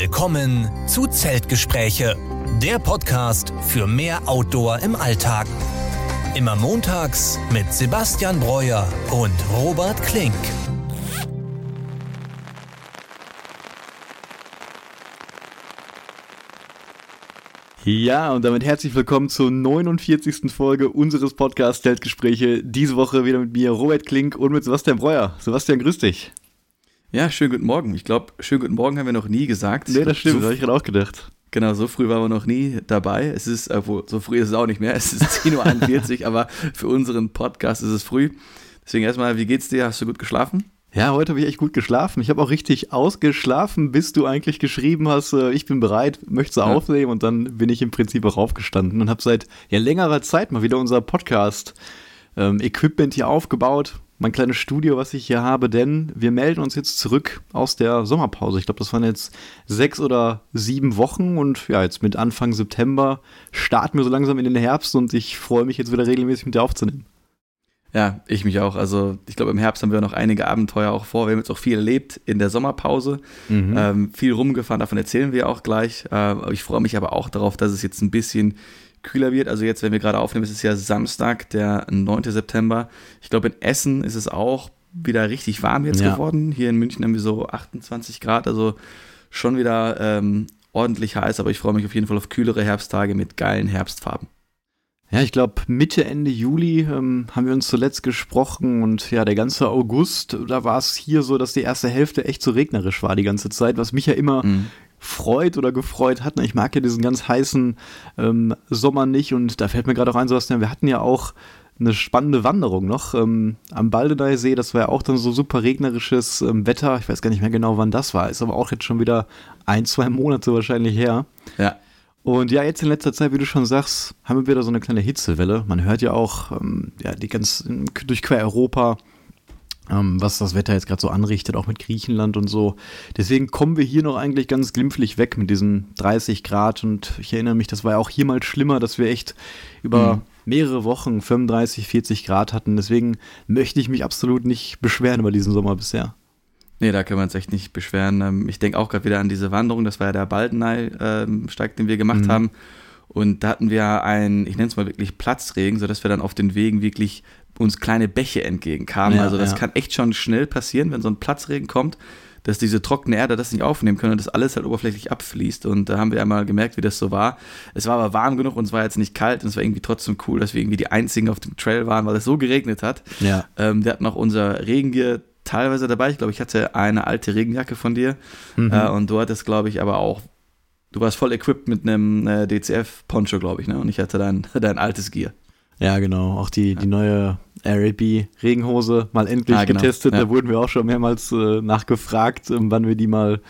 Willkommen zu Zeltgespräche, der Podcast für mehr Outdoor im Alltag. Immer montags mit Sebastian Breuer und Robert Klink. Ja, und damit herzlich willkommen zur 49. Folge unseres Podcasts Zeltgespräche. Diese Woche wieder mit mir Robert Klink und mit Sebastian Breuer. Sebastian, grüß dich. Ja, schönen guten Morgen. Ich glaube, schönen guten Morgen haben wir noch nie gesagt. Nee, das stimmt, so, das habe ich gerade auch gedacht. Genau, so früh waren wir noch nie dabei. Es ist, obwohl, so früh ist es auch nicht mehr. Es ist 10.41 Uhr, aber für unseren Podcast ist es früh. Deswegen erstmal, wie geht's dir? Hast du gut geschlafen? Ja, heute habe ich echt gut geschlafen. Ich habe auch richtig ausgeschlafen, bis du eigentlich geschrieben hast, äh, ich bin bereit, möchtest du ja. aufnehmen und dann bin ich im Prinzip auch aufgestanden und habe seit ja, längerer Zeit mal wieder unser Podcast ähm, Equipment hier aufgebaut mein kleines Studio, was ich hier habe, denn wir melden uns jetzt zurück aus der Sommerpause. Ich glaube, das waren jetzt sechs oder sieben Wochen und ja, jetzt mit Anfang September starten wir so langsam in den Herbst und ich freue mich jetzt wieder regelmäßig mit dir aufzunehmen. Ja, ich mich auch. Also ich glaube, im Herbst haben wir noch einige Abenteuer auch vor. Wir haben jetzt auch viel erlebt in der Sommerpause, mhm. ähm, viel rumgefahren, davon erzählen wir auch gleich. Äh, ich freue mich aber auch darauf, dass es jetzt ein bisschen kühler wird. Also jetzt, wenn wir gerade aufnehmen, ist es ja Samstag, der 9. September. Ich glaube, in Essen ist es auch wieder richtig warm jetzt ja. geworden. Hier in München haben wir so 28 Grad, also schon wieder ähm, ordentlich heiß, aber ich freue mich auf jeden Fall auf kühlere Herbsttage mit geilen Herbstfarben. Ja, ich glaube, Mitte, Ende Juli ähm, haben wir uns zuletzt gesprochen und ja, der ganze August, da war es hier so, dass die erste Hälfte echt so regnerisch war die ganze Zeit, was mich ja immer mhm freut oder gefreut hat. Ich mag ja diesen ganz heißen ähm, Sommer nicht und da fällt mir gerade auch ein, Sebastian, wir hatten ja auch eine spannende Wanderung noch ähm, am Baldeneysee. See. Das war ja auch dann so super regnerisches ähm, Wetter. Ich weiß gar nicht mehr genau, wann das war. Ist aber auch jetzt schon wieder ein, zwei Monate wahrscheinlich her. Ja. Und ja, jetzt in letzter Zeit, wie du schon sagst, haben wir wieder so eine kleine Hitzewelle. Man hört ja auch, ähm, ja, die ganz durch quer Europa was das Wetter jetzt gerade so anrichtet, auch mit Griechenland und so. Deswegen kommen wir hier noch eigentlich ganz glimpflich weg mit diesen 30 Grad und ich erinnere mich, das war ja auch hier mal schlimmer, dass wir echt über mhm. mehrere Wochen 35, 40 Grad hatten. Deswegen möchte ich mich absolut nicht beschweren über diesen Sommer bisher. Nee, da können wir uns echt nicht beschweren. Ähm, ich denke auch gerade wieder an diese Wanderung, das war ja der Baldenei-Steig, den wir gemacht mhm. haben. Und da hatten wir einen, ich nenne es mal wirklich Platzregen, sodass wir dann auf den Wegen wirklich uns kleine Bäche entgegenkamen. Ja, also das ja. kann echt schon schnell passieren, wenn so ein Platzregen kommt, dass diese trockene Erde das nicht aufnehmen können und das alles halt oberflächlich abfließt. Und da haben wir einmal gemerkt, wie das so war. Es war aber warm genug und es war jetzt nicht kalt und es war irgendwie trotzdem cool, dass wir irgendwie die einzigen auf dem Trail waren, weil es so geregnet hat. Ja. Ähm, wir hatten auch unser Regengear teilweise dabei. Ich glaube, ich hatte eine alte Regenjacke von dir mhm. äh, und du hattest, glaube ich, aber auch Du warst voll equipped mit einem äh, DCF-Poncho, glaube ich, ne? Und ich hatte dein, dein altes Gear. Ja, genau. Auch die, die neue RAB Regenhose mal endlich ah, genau. getestet. Ja. Da wurden wir auch schon mehrmals äh, nachgefragt, ähm, wann wir die mal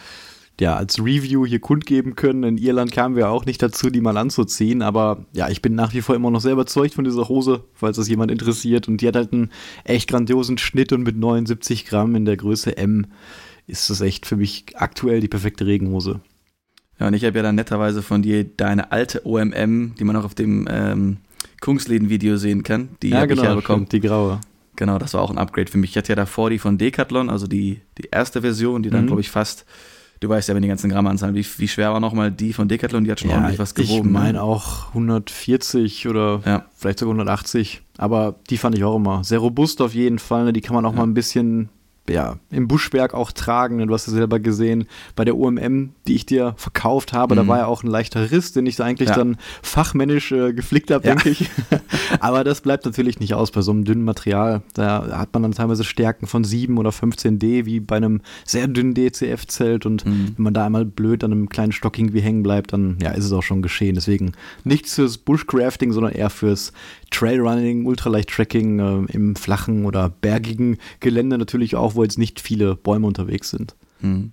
ja, als Review hier kundgeben können. In Irland kamen wir auch nicht dazu, die mal anzuziehen. Aber ja, ich bin nach wie vor immer noch sehr überzeugt von dieser Hose, falls das jemand interessiert. Und die hat halt einen echt grandiosen Schnitt und mit 79 Gramm in der Größe M ist das echt für mich aktuell die perfekte Regenhose. Ja, und ich habe ja dann netterweise von dir deine alte OMM, die man auch auf dem ähm, Kungsläden-Video sehen kann. Die ja, genau, ich ja bekommen. Stimmt, die graue. Genau, das war auch ein Upgrade für mich. Ich hatte ja davor die von Decathlon, also die, die erste Version, die dann, mhm. glaube ich, fast, du weißt ja, wenn die ganzen Grammanzahlen, wie, wie schwer war nochmal die von Decathlon, die hat schon ja, ordentlich was gewogen. Ich meine ne? auch 140 oder ja. vielleicht sogar 180. Aber die fand ich auch immer sehr robust auf jeden Fall. Ne? Die kann man auch ja. mal ein bisschen ja, im Buschwerk auch tragen. Du hast es selber gesehen, bei der OMM, die ich dir verkauft habe, mhm. da war ja auch ein leichter Riss, den ich eigentlich ja. dann fachmännisch äh, geflickt habe, ja. denke ich. Aber das bleibt natürlich nicht aus bei so einem dünnen Material. Da hat man dann teilweise Stärken von 7 oder 15 D, wie bei einem sehr dünnen DCF-Zelt. Und mhm. wenn man da einmal blöd an einem kleinen Stock irgendwie hängen bleibt, dann ja, ist es auch schon geschehen. Deswegen nichts fürs Bushcrafting, sondern eher fürs Trailrunning, Ultraleicht-Tracking äh, im flachen oder bergigen Gelände natürlich auch, wo jetzt nicht viele Bäume unterwegs sind. Hm.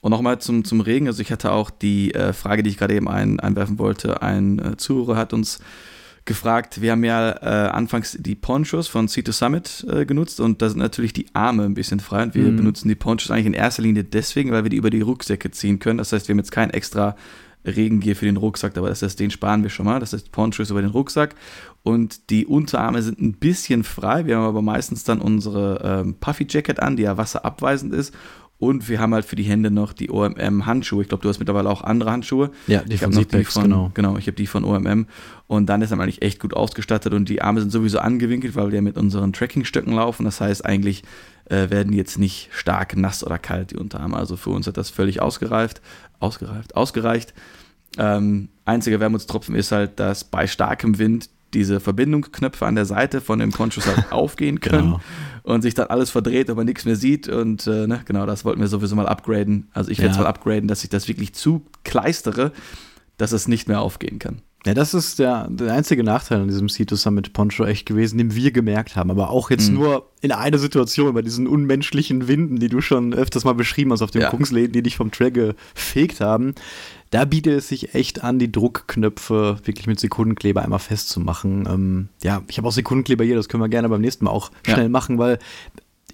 Und nochmal zum, zum Regen. Also ich hatte auch die äh, Frage, die ich gerade eben ein, einwerfen wollte. Ein äh, Zuhörer hat uns gefragt, wir haben ja äh, anfangs die Ponchos von Sea to Summit äh, genutzt und da sind natürlich die Arme ein bisschen frei und wir mhm. benutzen die Ponchos eigentlich in erster Linie deswegen, weil wir die über die Rucksäcke ziehen können. Das heißt, wir haben jetzt kein extra Regengier für den Rucksack, aber das heißt, den sparen wir schon mal. Das heißt, Ponchos über den Rucksack und die Unterarme sind ein bisschen frei. Wir haben aber meistens dann unsere ähm, Puffy Jacket an, die ja wasserabweisend ist Und wir haben halt für die Hände noch die OMM-Handschuhe. Ich glaube, du hast mittlerweile auch andere Handschuhe. Ja, die ich von Seatbacks, genau. Genau, ich habe die von OMM. Und dann ist er eigentlich echt gut ausgestattet und die Arme sind sowieso angewinkelt, weil wir ja mit unseren Trackingstöcken laufen. Das heißt, eigentlich äh, werden jetzt nicht stark nass oder kalt, die Unterarme. Also für uns hat das völlig ausgereift, ausgereift, ausgereicht. Ähm, einziger Wermutstropfen ist halt, dass bei starkem Wind diese Verbindungsknöpfe an der Seite von dem Ponchos halt aufgehen können genau. und sich dann alles verdreht, aber nichts mehr sieht. Und äh, ne, genau, das wollten wir sowieso mal upgraden. Also ich werde es ja. mal upgraden, dass ich das wirklich zu kleistere, dass es nicht mehr aufgehen kann. Ja, das ist der, der einzige Nachteil an diesem Sea Summit Poncho echt gewesen, den wir gemerkt haben. Aber auch jetzt mhm. nur in einer Situation, bei diesen unmenschlichen Winden, die du schon öfters mal beschrieben hast auf den ja. Kungsläden, die dich vom Track gefegt haben. Da bietet es sich echt an, die Druckknöpfe wirklich mit Sekundenkleber einmal festzumachen. Ähm, ja, ich habe auch Sekundenkleber hier, das können wir gerne beim nächsten Mal auch schnell ja. machen, weil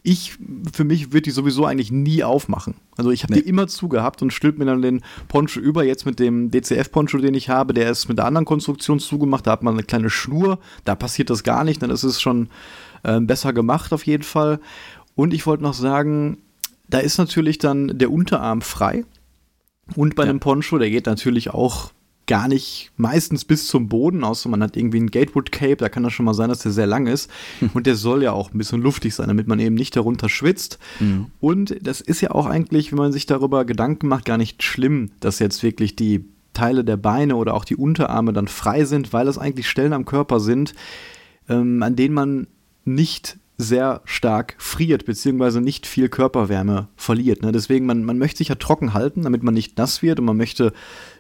ich, für mich wird die sowieso eigentlich nie aufmachen. Also ich habe nee. die immer zugehabt und stülpt mir dann den Poncho über. Jetzt mit dem DCF-Poncho, den ich habe, der ist mit der anderen Konstruktion zugemacht. Da hat man eine kleine Schnur, da passiert das gar nicht. Dann ist es schon äh, besser gemacht auf jeden Fall. Und ich wollte noch sagen, da ist natürlich dann der Unterarm frei. Und bei ja. einem Poncho, der geht natürlich auch gar nicht meistens bis zum Boden, außer man hat irgendwie ein Gatewood Cape, da kann das schon mal sein, dass der sehr lang ist. Mhm. Und der soll ja auch ein bisschen luftig sein, damit man eben nicht darunter schwitzt. Mhm. Und das ist ja auch eigentlich, wenn man sich darüber Gedanken macht, gar nicht schlimm, dass jetzt wirklich die Teile der Beine oder auch die Unterarme dann frei sind, weil das eigentlich Stellen am Körper sind, ähm, an denen man nicht sehr stark friert, beziehungsweise nicht viel Körperwärme verliert. Ne? Deswegen, man, man möchte sich ja trocken halten, damit man nicht nass wird und man möchte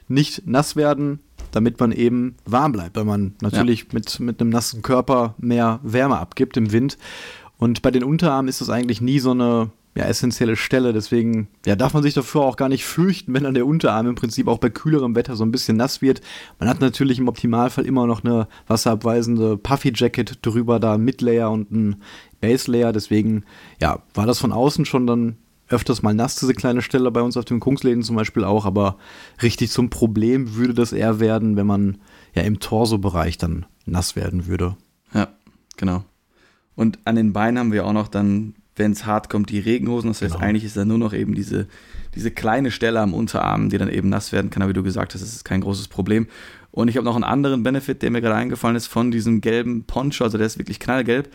nicht nass werden, damit man eben warm bleibt, weil man natürlich ja. mit, mit einem nassen Körper mehr Wärme abgibt im Wind. Und bei den Unterarmen ist das eigentlich nie so eine ja, essentielle Stelle. Deswegen ja, darf man sich dafür auch gar nicht fürchten, wenn dann der Unterarm im Prinzip auch bei kühlerem Wetter so ein bisschen nass wird. Man hat natürlich im Optimalfall immer noch eine wasserabweisende Puffy Jacket drüber, da ein Midlayer und ein Base Layer. Deswegen ja, war das von außen schon dann öfters mal nass, diese kleine Stelle bei uns auf dem Kungsläden zum Beispiel auch, aber richtig zum Problem würde das eher werden, wenn man ja im Torso-Bereich dann nass werden würde. Ja, genau. Und an den Beinen haben wir auch noch dann, wenn es hart kommt, die Regenhosen. Das heißt, genau. eigentlich ist da nur noch eben diese, diese kleine Stelle am Unterarm, die dann eben nass werden kann. Aber wie du gesagt hast, das ist kein großes Problem. Und ich habe noch einen anderen Benefit, der mir gerade eingefallen ist, von diesem gelben Poncho. Also der ist wirklich knallgelb.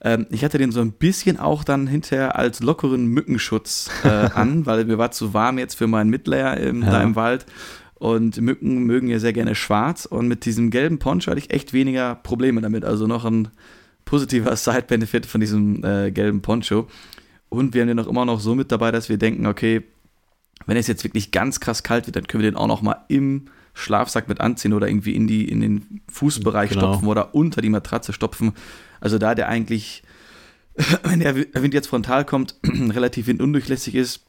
Ähm, ich hatte den so ein bisschen auch dann hinterher als lockeren Mückenschutz äh, an, weil mir war zu warm jetzt für meinen Midlayer im, ja. da im Wald. Und Mücken mögen ja sehr gerne schwarz. Und mit diesem gelben Poncho hatte ich echt weniger Probleme damit. Also noch ein positiver Side-Benefit von diesem äh, gelben Poncho. Und wir haben den auch immer noch so mit dabei, dass wir denken, okay, wenn es jetzt wirklich ganz krass kalt wird, dann können wir den auch noch mal im Schlafsack mit anziehen oder irgendwie in, die, in den Fußbereich genau. stopfen oder unter die Matratze stopfen. Also da der eigentlich, wenn der Wind jetzt frontal kommt, relativ windundurchlässig ist,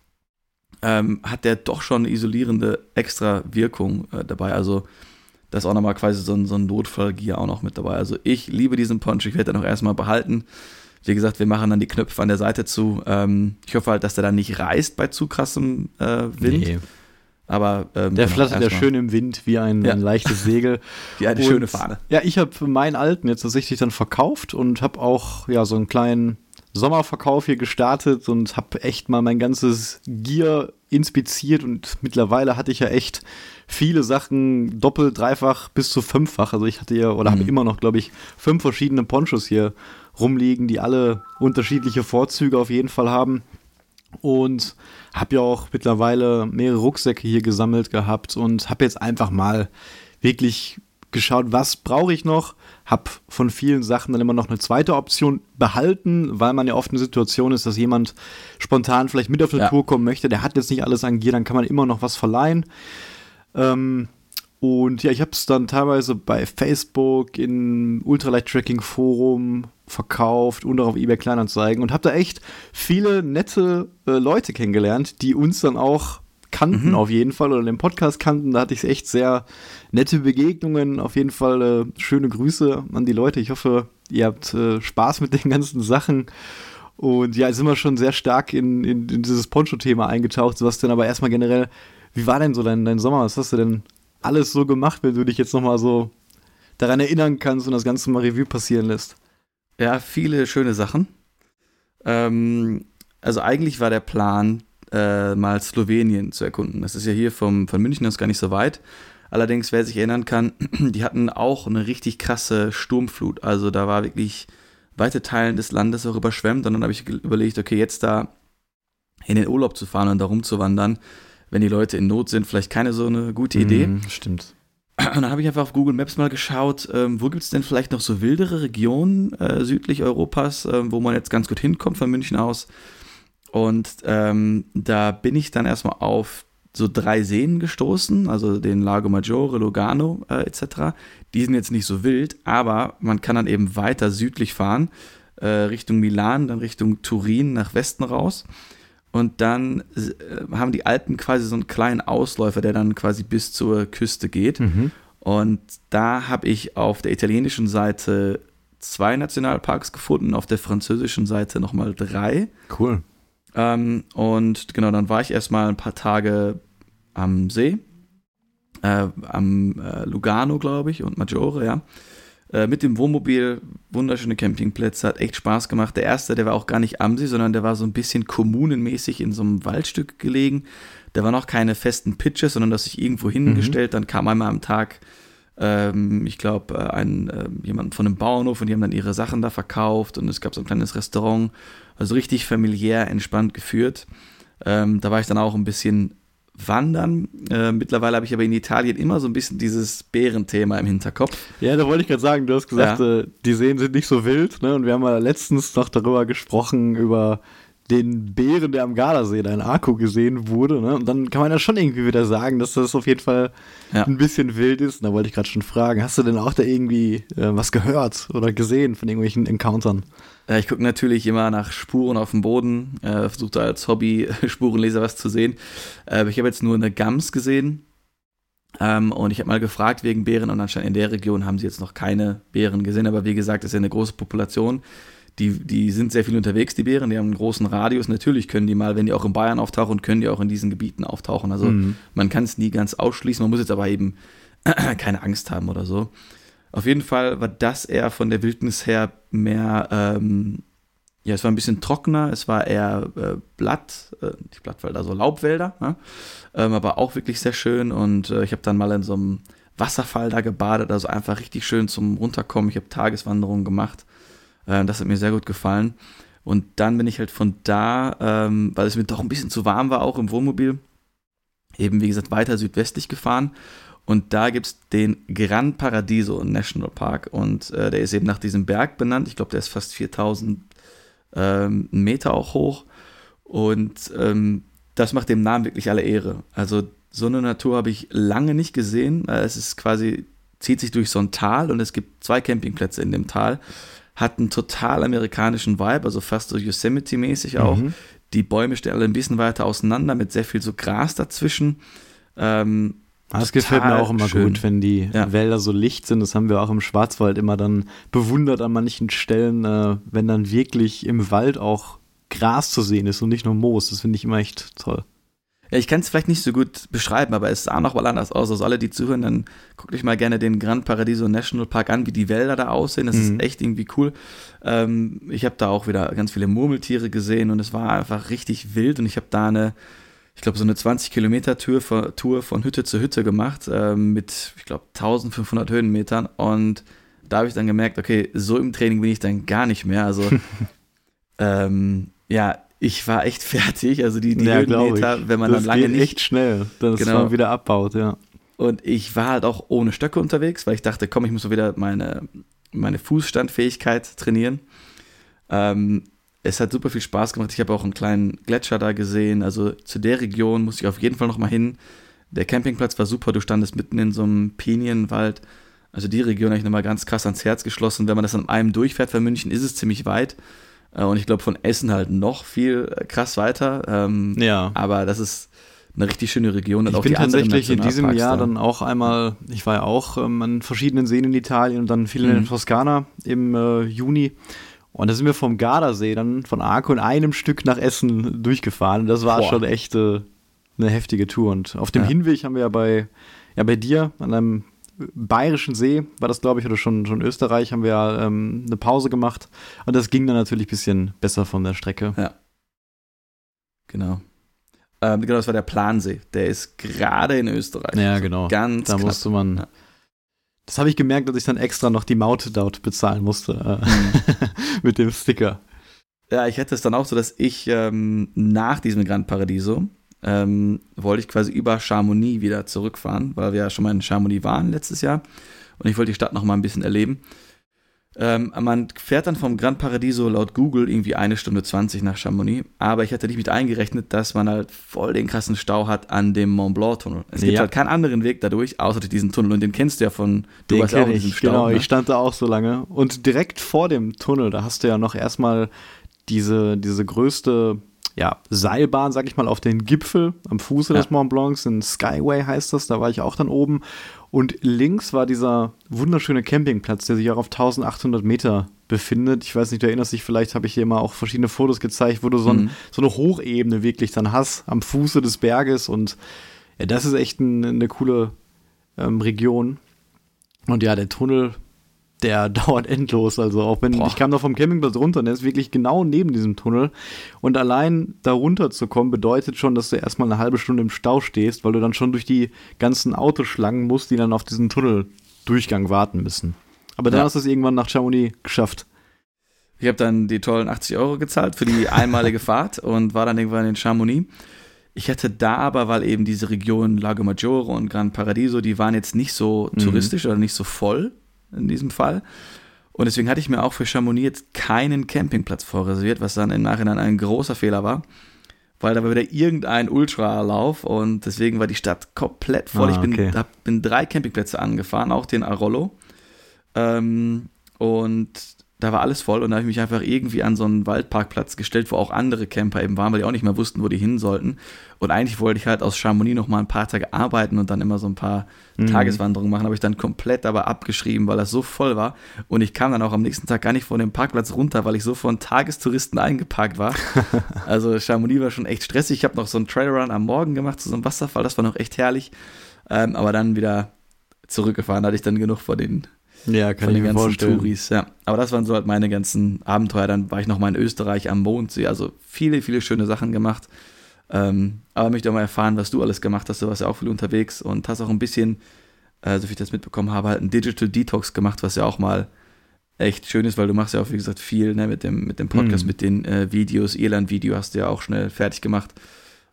ähm, hat der doch schon eine isolierende extra Wirkung äh, dabei. Also das ist auch nochmal quasi so ein, so ein Notfallgier auch noch mit dabei. Also ich liebe diesen Punch, ich werde den auch erstmal behalten. Wie gesagt, wir machen dann die Knöpfe an der Seite zu. Ähm, ich hoffe halt, dass der dann nicht reißt bei zu krassem äh, Wind. Nee. Aber ähm, der genau, flattert ja schön im Wind wie ein, ja. ein leichtes Segel. wie eine und, schöne Fahne. Ja, ich habe meinen alten jetzt tatsächlich dann verkauft und habe auch ja so einen kleinen Sommerverkauf hier gestartet und habe echt mal mein ganzes Gear inspiziert und mittlerweile hatte ich ja echt viele Sachen doppelt, dreifach bis zu fünffach. Also ich hatte ja oder mhm. habe immer noch, glaube ich, fünf verschiedene Ponchos hier rumliegen, die alle unterschiedliche Vorzüge auf jeden Fall haben. Und habe ja auch mittlerweile mehrere Rucksäcke hier gesammelt gehabt und habe jetzt einfach mal wirklich geschaut, was brauche ich noch. Habe von vielen Sachen dann immer noch eine zweite Option behalten, weil man ja oft eine Situation ist, dass jemand spontan vielleicht mit auf eine ja. Tour kommen möchte. Der hat jetzt nicht alles an Gier, dann kann man immer noch was verleihen. Ähm, und ja, ich habe es dann teilweise bei Facebook, in Ultralight Tracking Forum verkauft und auch auf eBay Kleinanzeigen und habe da echt viele nette äh, Leute kennengelernt, die uns dann auch kannten mhm. auf jeden Fall oder den Podcast kannten. Da hatte ich echt sehr nette Begegnungen. Auf jeden Fall äh, schöne Grüße an die Leute. Ich hoffe, ihr habt äh, Spaß mit den ganzen Sachen. Und ja, jetzt sind wir schon sehr stark in, in, in dieses Poncho-Thema eingetaucht. Sebastian, aber erstmal generell, wie war denn so dein, dein Sommer? Was hast du denn alles so gemacht, wenn du dich jetzt nochmal so daran erinnern kannst und das Ganze mal Revue passieren lässt? Ja, viele schöne Sachen. Ähm, also eigentlich war der Plan, äh, mal Slowenien zu erkunden. Das ist ja hier vom, von München aus gar nicht so weit. Allerdings, wer sich erinnern kann, die hatten auch eine richtig krasse Sturmflut. Also da war wirklich weite Teilen des Landes auch überschwemmt. Und dann habe ich überlegt, okay, jetzt da in den Urlaub zu fahren und da rumzuwandern, wenn die Leute in Not sind, vielleicht keine so eine gute Idee. Mm, stimmt. Und dann habe ich einfach auf Google Maps mal geschaut, ähm, wo gibt es denn vielleicht noch so wildere Regionen äh, südlich Europas, äh, wo man jetzt ganz gut hinkommt von München aus. Und ähm, da bin ich dann erstmal auf so drei Seen gestoßen, also den Lago Maggiore, Lugano äh, etc. Die sind jetzt nicht so wild, aber man kann dann eben weiter südlich fahren, äh, Richtung Milan, dann Richtung Turin nach Westen raus. Und dann äh, haben die Alpen quasi so einen kleinen Ausläufer, der dann quasi bis zur Küste geht. Mhm. Und da habe ich auf der italienischen Seite zwei Nationalparks gefunden, auf der französischen Seite nochmal drei. Cool. Ähm, und genau, dann war ich erstmal ein paar Tage am See, äh, am äh, Lugano, glaube ich, und Maggiore, ja. Äh, mit dem Wohnmobil, wunderschöne Campingplätze, hat echt Spaß gemacht. Der erste, der war auch gar nicht am See, sondern der war so ein bisschen kommunenmäßig in so einem Waldstück gelegen. Da waren auch keine festen Pitches, sondern das sich irgendwo hingestellt. Mhm. Dann kam einmal am Tag, ähm, ich glaube, äh, ein, äh, jemand von einem Bauernhof und die haben dann ihre Sachen da verkauft und es gab so ein kleines Restaurant. Also richtig familiär, entspannt geführt. Ähm, da war ich dann auch ein bisschen Wandern. Äh, mittlerweile habe ich aber in Italien immer so ein bisschen dieses Bärenthema im Hinterkopf. Ja, da wollte ich gerade sagen, du hast gesagt, ja. äh, die Seen sind nicht so wild. Ne? Und wir haben ja letztens noch darüber gesprochen, über den Bären, der am Gardasee da in Arco gesehen wurde. Ne? Und dann kann man ja schon irgendwie wieder sagen, dass das auf jeden Fall ja. ein bisschen wild ist. Und da wollte ich gerade schon fragen, hast du denn auch da irgendwie äh, was gehört oder gesehen von irgendwelchen Encountern? Äh, ich gucke natürlich immer nach Spuren auf dem Boden, äh, versuche da als Hobby-Spurenleser was zu sehen. Äh, ich habe jetzt nur eine Gams gesehen. Ähm, und ich habe mal gefragt wegen Bären und anscheinend in der Region haben sie jetzt noch keine Bären gesehen. Aber wie gesagt, es ist ja eine große Population. Die, die sind sehr viel unterwegs, die Bären, die haben einen großen Radius. Natürlich können die mal, wenn die auch in Bayern auftauchen, können die auch in diesen Gebieten auftauchen. Also mhm. man kann es nie ganz ausschließen. Man muss jetzt aber eben keine Angst haben oder so. Auf jeden Fall war das eher von der Wildnis her mehr, ähm, ja, es war ein bisschen trockener, es war eher äh, Blatt, äh, nicht Blattwälder, also Laubwälder, ja? ähm, aber auch wirklich sehr schön und äh, ich habe dann mal in so einem Wasserfall da gebadet, also einfach richtig schön zum Runterkommen. Ich habe Tageswanderungen gemacht, äh, das hat mir sehr gut gefallen. Und dann bin ich halt von da, ähm, weil es mir doch ein bisschen zu warm war, auch im Wohnmobil, eben wie gesagt weiter südwestlich gefahren und da gibt es den Gran Paradiso National Park. Und äh, der ist eben nach diesem Berg benannt. Ich glaube, der ist fast 4000 ähm, Meter auch hoch. Und ähm, das macht dem Namen wirklich alle Ehre. Also so eine Natur habe ich lange nicht gesehen. Äh, es ist quasi, zieht sich durch so ein Tal und es gibt zwei Campingplätze in dem Tal. Hat einen total amerikanischen Vibe, also fast so Yosemite-mäßig auch. Mhm. Die Bäume stehen alle ein bisschen weiter auseinander mit sehr viel so Gras dazwischen. Ähm, das gefällt mir auch immer schön. gut, wenn die ja. Wälder so licht sind. Das haben wir auch im Schwarzwald immer dann bewundert an manchen Stellen, äh, wenn dann wirklich im Wald auch Gras zu sehen ist und nicht nur Moos. Das finde ich immer echt toll. Ja, ich kann es vielleicht nicht so gut beschreiben, aber es sah noch mal anders aus. Also alle, die zuhören, dann guckt euch mal gerne den Gran Paradiso National Park an, wie die Wälder da aussehen. Das mhm. ist echt irgendwie cool. Ähm, ich habe da auch wieder ganz viele Murmeltiere gesehen und es war einfach richtig wild und ich habe da eine ich glaube, so eine 20 Kilometer Tour, Tour von Hütte zu Hütte gemacht äh, mit, ich glaube, 1500 Höhenmetern. Und da habe ich dann gemerkt, okay, so im Training bin ich dann gar nicht mehr. Also, ähm, ja, ich war echt fertig. Also die, die ja, Höhenmeter, wenn man das dann lange nicht. echt schnell, dass genau. man wieder abbaut, ja. Und ich war halt auch ohne Stöcke unterwegs, weil ich dachte, komm, ich muss so wieder meine, meine Fußstandfähigkeit trainieren. Ähm, es hat super viel Spaß gemacht. Ich habe auch einen kleinen Gletscher da gesehen. Also zu der Region muss ich auf jeden Fall noch mal hin. Der Campingplatz war super. Du standest mitten in so einem Pinienwald. Also die Region habe ich nochmal ganz krass ans Herz geschlossen. Wenn man das an einem durchfährt von München, ist es ziemlich weit. Äh, und ich glaube von Essen halt noch viel äh, krass weiter. Ähm, ja. Aber das ist eine richtig schöne Region. ich bin tatsächlich in diesem Jahr dann auch einmal, ich war ja auch ähm, an verschiedenen Seen in Italien und dann viel in mhm. Toskana im äh, Juni. Und da sind wir vom Gardasee dann von Arco in einem Stück nach Essen durchgefahren. Und das war Boah. schon echt äh, eine heftige Tour. Und auf dem ja. Hinweg haben wir ja bei, ja bei dir an einem bayerischen See, war das glaube ich, oder schon, schon Österreich, haben wir ja ähm, eine Pause gemacht. Und das ging dann natürlich ein bisschen besser von der Strecke. Ja. Genau. Ähm, genau, das war der Plansee. Der ist gerade in Österreich. Ja, genau. Ganz Da knapp. musste man. Ja. Das habe ich gemerkt, dass ich dann extra noch die Maut dort bezahlen musste. Äh, mit dem Sticker. Ja, ich hätte es dann auch so, dass ich ähm, nach diesem Gran Paradiso ähm, wollte ich quasi über Chamonix wieder zurückfahren, weil wir ja schon mal in Chamonix waren letztes Jahr und ich wollte die Stadt noch mal ein bisschen erleben. Ähm, man fährt dann vom Gran Paradiso laut Google irgendwie eine Stunde 20 nach Chamonix, aber ich hatte nicht mit eingerechnet, dass man halt voll den krassen Stau hat an dem Mont Blanc Tunnel. Es gibt Ja. halt keinen anderen Weg dadurch, außer durch diesen Tunnel und den kennst du ja von, du Den warst auch in diesem Stau. genau. ne? Ich stand da auch so lange. Und direkt vor dem Tunnel, da hast du ja noch erstmal diese, diese größte ja, Seilbahn, sag ich mal, auf den Gipfel am Fuße Ja. des Mont Blancs. In Skyway heißt das, da war ich auch dann oben. Und links war dieser wunderschöne Campingplatz, der sich auch auf 1800 Meter befindet. Ich weiß nicht, du erinnerst dich, vielleicht habe ich dir mal auch verschiedene Fotos gezeigt, wo du so, ein, Mhm. so eine Hochebene wirklich dann hast, am Fuße des Berges. Und ja, das ist echt ein, eine coole ähm, Region. Und ja, der Tunnel, der dauert endlos. Also auch wenn Boah. ich kam da vom Campingplatz runter und der ist wirklich genau neben diesem Tunnel. Und allein da runter zu kommen, bedeutet schon, dass du erstmal eine halbe Stunde im Stau stehst, weil du dann schon durch die ganzen Autoschlangen musst, die dann auf diesen Tunneldurchgang warten müssen. Aber dann Ja. hast du es irgendwann nach Chamonix geschafft. Ich habe dann die tollen 80 Euro gezahlt für die einmalige Fahrt und war dann irgendwann in Chamonix. Ich hätte da aber, weil eben diese Region Lago Maggiore und Gran Paradiso, die waren jetzt nicht so Mhm. touristisch oder nicht so voll in diesem Fall. Und deswegen hatte ich mir auch für Chamonix jetzt keinen Campingplatz vorreserviert, was dann im Nachhinein ein großer Fehler war. Weil da war wieder irgendein Ultralauf und deswegen war die Stadt komplett voll. Ah, ich bin, okay. hab, bin drei Campingplätze angefahren, auch den Arollo. Ähm, und da war alles voll und da habe ich mich einfach irgendwie an so einen Waldparkplatz gestellt, wo auch andere Camper eben waren, weil die auch nicht mehr wussten, wo die hin sollten. Und eigentlich wollte ich halt aus Chamonix noch mal ein paar Tage arbeiten und dann immer so ein paar Mhm. Tageswanderungen machen, habe ich dann komplett aber abgeschrieben, weil das so voll war. Und ich kam dann auch am nächsten Tag gar nicht von dem Parkplatz runter, weil ich so von Tagestouristen eingeparkt war. also Chamonix war schon echt stressig. Ich habe noch so einen Trailrun am Morgen gemacht zu so einem Wasserfall, das war noch echt herrlich. Ähm, aber dann wieder zurückgefahren, da hatte ich dann genug vor den Ja, kann von ich den mir ganzen vorstellen. Touris, ja. Aber das waren so halt meine ganzen Abenteuer. Dann war ich noch mal in Österreich am Mondsee. Also viele, viele schöne Sachen gemacht. Ähm, aber möchte auch mal erfahren, was du alles gemacht hast. Du warst ja auch viel unterwegs und hast auch ein bisschen, äh, so wie ich das mitbekommen habe, halt einen Digital Detox gemacht, was ja auch mal echt schön ist, weil du machst ja auch, wie gesagt, viel ne, mit, dem, mit dem Podcast, Mhm. mit den äh, Videos. Irland-Video hast du ja auch schnell fertig gemacht.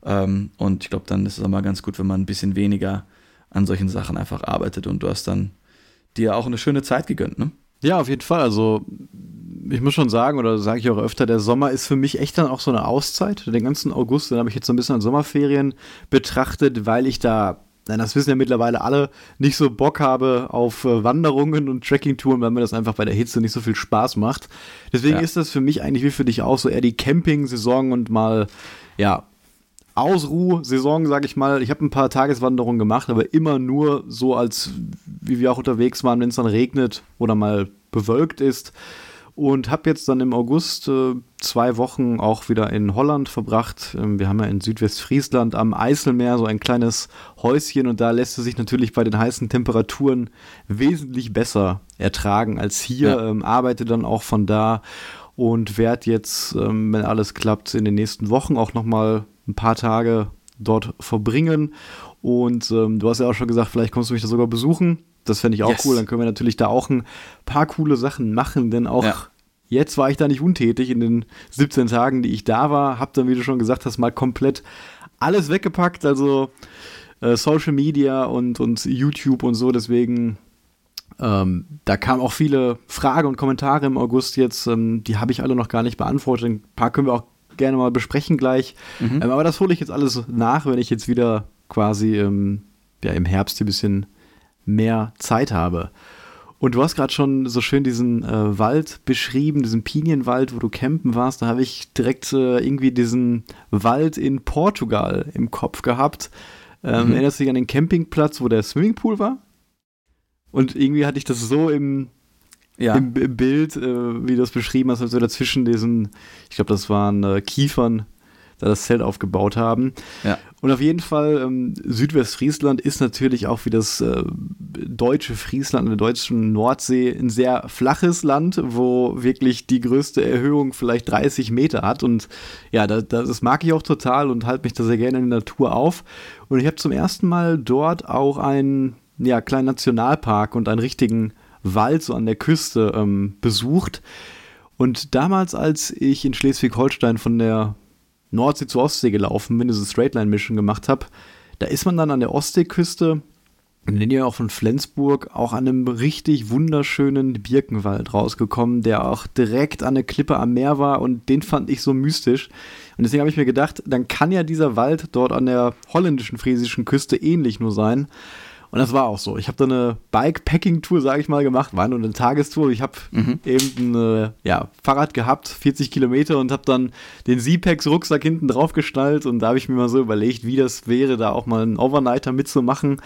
Ähm, und ich glaube, dann ist es auch mal ganz gut, wenn man ein bisschen weniger an solchen Sachen einfach arbeitet und du hast dann dir auch eine schöne Zeit gegönnt, ne? Ja, auf jeden Fall. Also ich muss schon sagen, oder sage ich auch öfter, der Sommer ist für mich echt dann auch so eine Auszeit. Den ganzen August, den habe ich jetzt so ein bisschen an Sommerferien betrachtet, weil ich da, nein, das wissen ja mittlerweile alle, nicht so Bock habe auf äh, Wanderungen und Trekkingtouren, weil mir das einfach bei der Hitze nicht so viel Spaß macht. Deswegen Ja. ist das für mich eigentlich wie für dich auch so eher die Camping-Saison und mal, ja, Ausruh-Saison, sage ich mal. Ich habe ein paar Tageswanderungen gemacht, aber immer nur so, als wie wir auch unterwegs waren, wenn es dann regnet oder mal bewölkt ist. Und habe jetzt dann im August äh, zwei Wochen auch wieder in Holland verbracht. Ähm, wir haben ja in Südwestfriesland am Eiselmeer so ein kleines Häuschen und da lässt es sich natürlich bei den heißen Temperaturen wesentlich besser ertragen als hier. Ja. Ähm, arbeite dann auch von da und werde jetzt, ähm, wenn alles klappt, in den nächsten Wochen auch noch mal ein paar Tage dort verbringen. Und ähm, du hast ja auch schon gesagt, vielleicht kommst du mich da sogar besuchen. Das fände ich auch Yes. cool. Dann können wir natürlich da auch ein paar coole Sachen machen, denn auch Ja. jetzt war ich da nicht untätig in den 17 Tagen, die ich da war. Hab dann, wie du schon gesagt hast, mal komplett alles weggepackt. Also äh, Social Media und, und YouTube und so. Deswegen ähm, da kamen auch viele Fragen und Kommentare im August jetzt. Ähm, die habe ich alle noch gar nicht beantwortet. Ein paar können wir auch gerne mal besprechen gleich. Mhm. Ähm, aber das hole ich jetzt alles nach, wenn ich jetzt wieder quasi ähm, ja, im Herbst hier ein bisschen mehr Zeit habe. Und du hast gerade schon so schön diesen äh, Wald beschrieben, diesen Pinienwald, wo du campen warst. Da habe ich direkt äh, irgendwie diesen Wald in Portugal im Kopf gehabt. Ähm, Mhm. Erinnerst du dich an den Campingplatz, wo der Swimmingpool war? Und irgendwie hatte ich das so im, Ja. im, im Bild, äh, wie du das beschrieben hast, als wir dazwischen diesen, ich glaube, das waren äh, Kiefern, da das Zelt aufgebaut haben. Ja. Und auf jeden Fall, ähm, Südwestfriesland ist natürlich auch wie das äh, deutsche Friesland in der deutschen Nordsee ein sehr flaches Land, wo wirklich die größte Erhöhung vielleicht 30 Meter hat. Und ja, das, das mag ich auch total und halte mich da sehr gerne in der Natur auf. Und ich habe zum ersten Mal dort auch einen ja, kleinen Nationalpark und einen richtigen Wald so an der Küste ähm, besucht. Und damals, als ich in Schleswig-Holstein von der Nordsee zur Ostsee gelaufen bin, diese Straightline-Mission gemacht habe, da ist man dann an der Ostseeküste, in der Nähe auch von Flensburg, auch an einem richtig wunderschönen Birkenwald rausgekommen, der auch direkt an der Klippe am Meer war und den fand ich so mystisch. Und deswegen habe ich mir gedacht, dann kann ja dieser Wald dort an der holländischen friesischen Küste ähnlich nur sein. Und das war auch so. Ich habe da eine Bikepacking-Tour, sage ich mal, gemacht. War nur eine Tagestour. Ich habe mhm. eben ein äh, ja, Fahrrad gehabt, 40 Kilometer und habe dann den Z-Packs-Rucksack hinten drauf gestaltet. Und da habe ich mir mal so überlegt, wie das wäre, da auch mal einen Overnighter mitzumachen.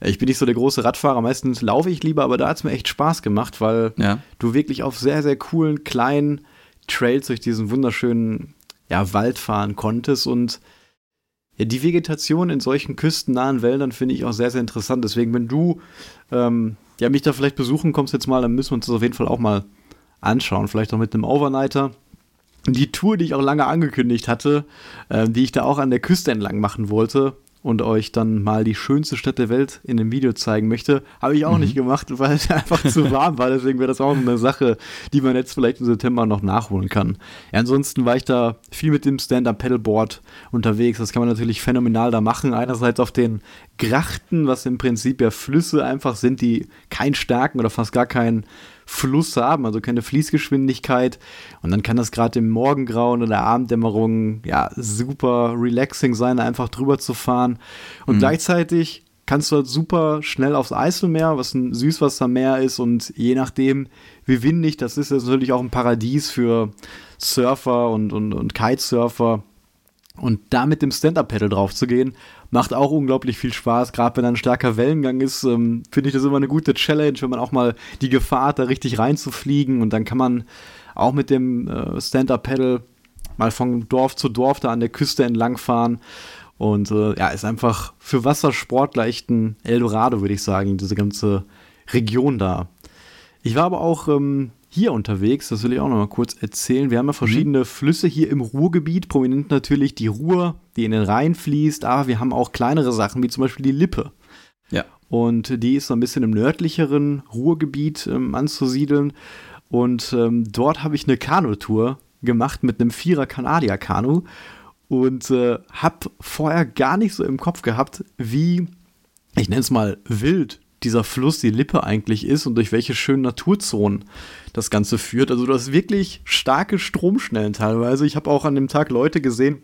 Ich bin nicht so der große Radfahrer, meistens laufe ich lieber, aber da hat es mir echt Spaß gemacht, weil ja. du wirklich auf sehr, sehr coolen, kleinen Trails durch diesen wunderschönen ja, Wald fahren konntest und die Vegetation in solchen küstennahen Wäldern finde ich auch sehr, sehr interessant. Deswegen, wenn du ähm, ja, mich da vielleicht besuchen kommst jetzt mal, dann müssen wir uns das auf jeden Fall auch mal anschauen. Vielleicht auch mit einem Overnighter. Die Tour, die ich auch lange angekündigt hatte, äh, die ich da auch an der Küste entlang machen wollte, und euch dann mal die schönste Stadt der Welt in einem Video zeigen möchte. Habe ich auch mhm. nicht gemacht, weil es einfach zu warm war. Deswegen wäre das auch eine Sache, die man jetzt vielleicht im September noch nachholen kann. Ja, ansonsten war ich da viel mit dem Stand-Up-Pedalboard unterwegs. Das kann man natürlich phänomenal da machen. Einerseits auf den Grachten, was im Prinzip ja Flüsse einfach sind, die keinen starken oder fast gar keinen Fluss haben, also keine Fließgeschwindigkeit. Und dann kann das gerade im Morgengrauen oder der Abenddämmerung ja super relaxing sein, einfach drüber zu fahren. Und mhm. gleichzeitig kannst du halt super schnell aufs Eiselmeer, was ein Süßwassermeer ist und je nachdem, wie windig das ist, ist natürlich auch ein Paradies für Surfer und, und, und Kitesurfer. Und da mit dem Stand-Up-Pedal drauf zu gehen, macht auch unglaublich viel Spaß. Gerade wenn ein starker Wellengang ist, ähm, finde ich das immer eine gute Challenge, wenn man auch mal die Gefahr hat, da richtig reinzufliegen. Und dann kann man auch mit dem äh, Stand-Up-Pedal mal von Dorf zu Dorf da an der Küste entlang fahren. Und äh, ja, ist einfach für Wassersportler echt ein Eldorado, würde ich sagen, diese ganze Region da. Ich war aber auch ähm, hier unterwegs, das will ich auch noch mal kurz erzählen. Wir haben ja verschiedene mhm. Flüsse hier im Ruhrgebiet, prominent natürlich die Ruhr, die in den Rhein fließt, aber wir haben auch kleinere Sachen, wie zum Beispiel die Lippe. Ja. Und die ist so ein bisschen im nördlicheren Ruhrgebiet ähm, anzusiedeln. Und ähm, dort habe ich eine Kanutour gemacht mit einem Vierer Kanadier-Kanu und äh, habe vorher gar nicht so im Kopf gehabt, wie, ich nenne es mal, wild dieser Fluss, die Lippe eigentlich ist und durch welche schönen Naturzonen das Ganze führt. Also du hast wirklich starke Stromschnellen teilweise. Ich habe auch an dem Tag Leute gesehen,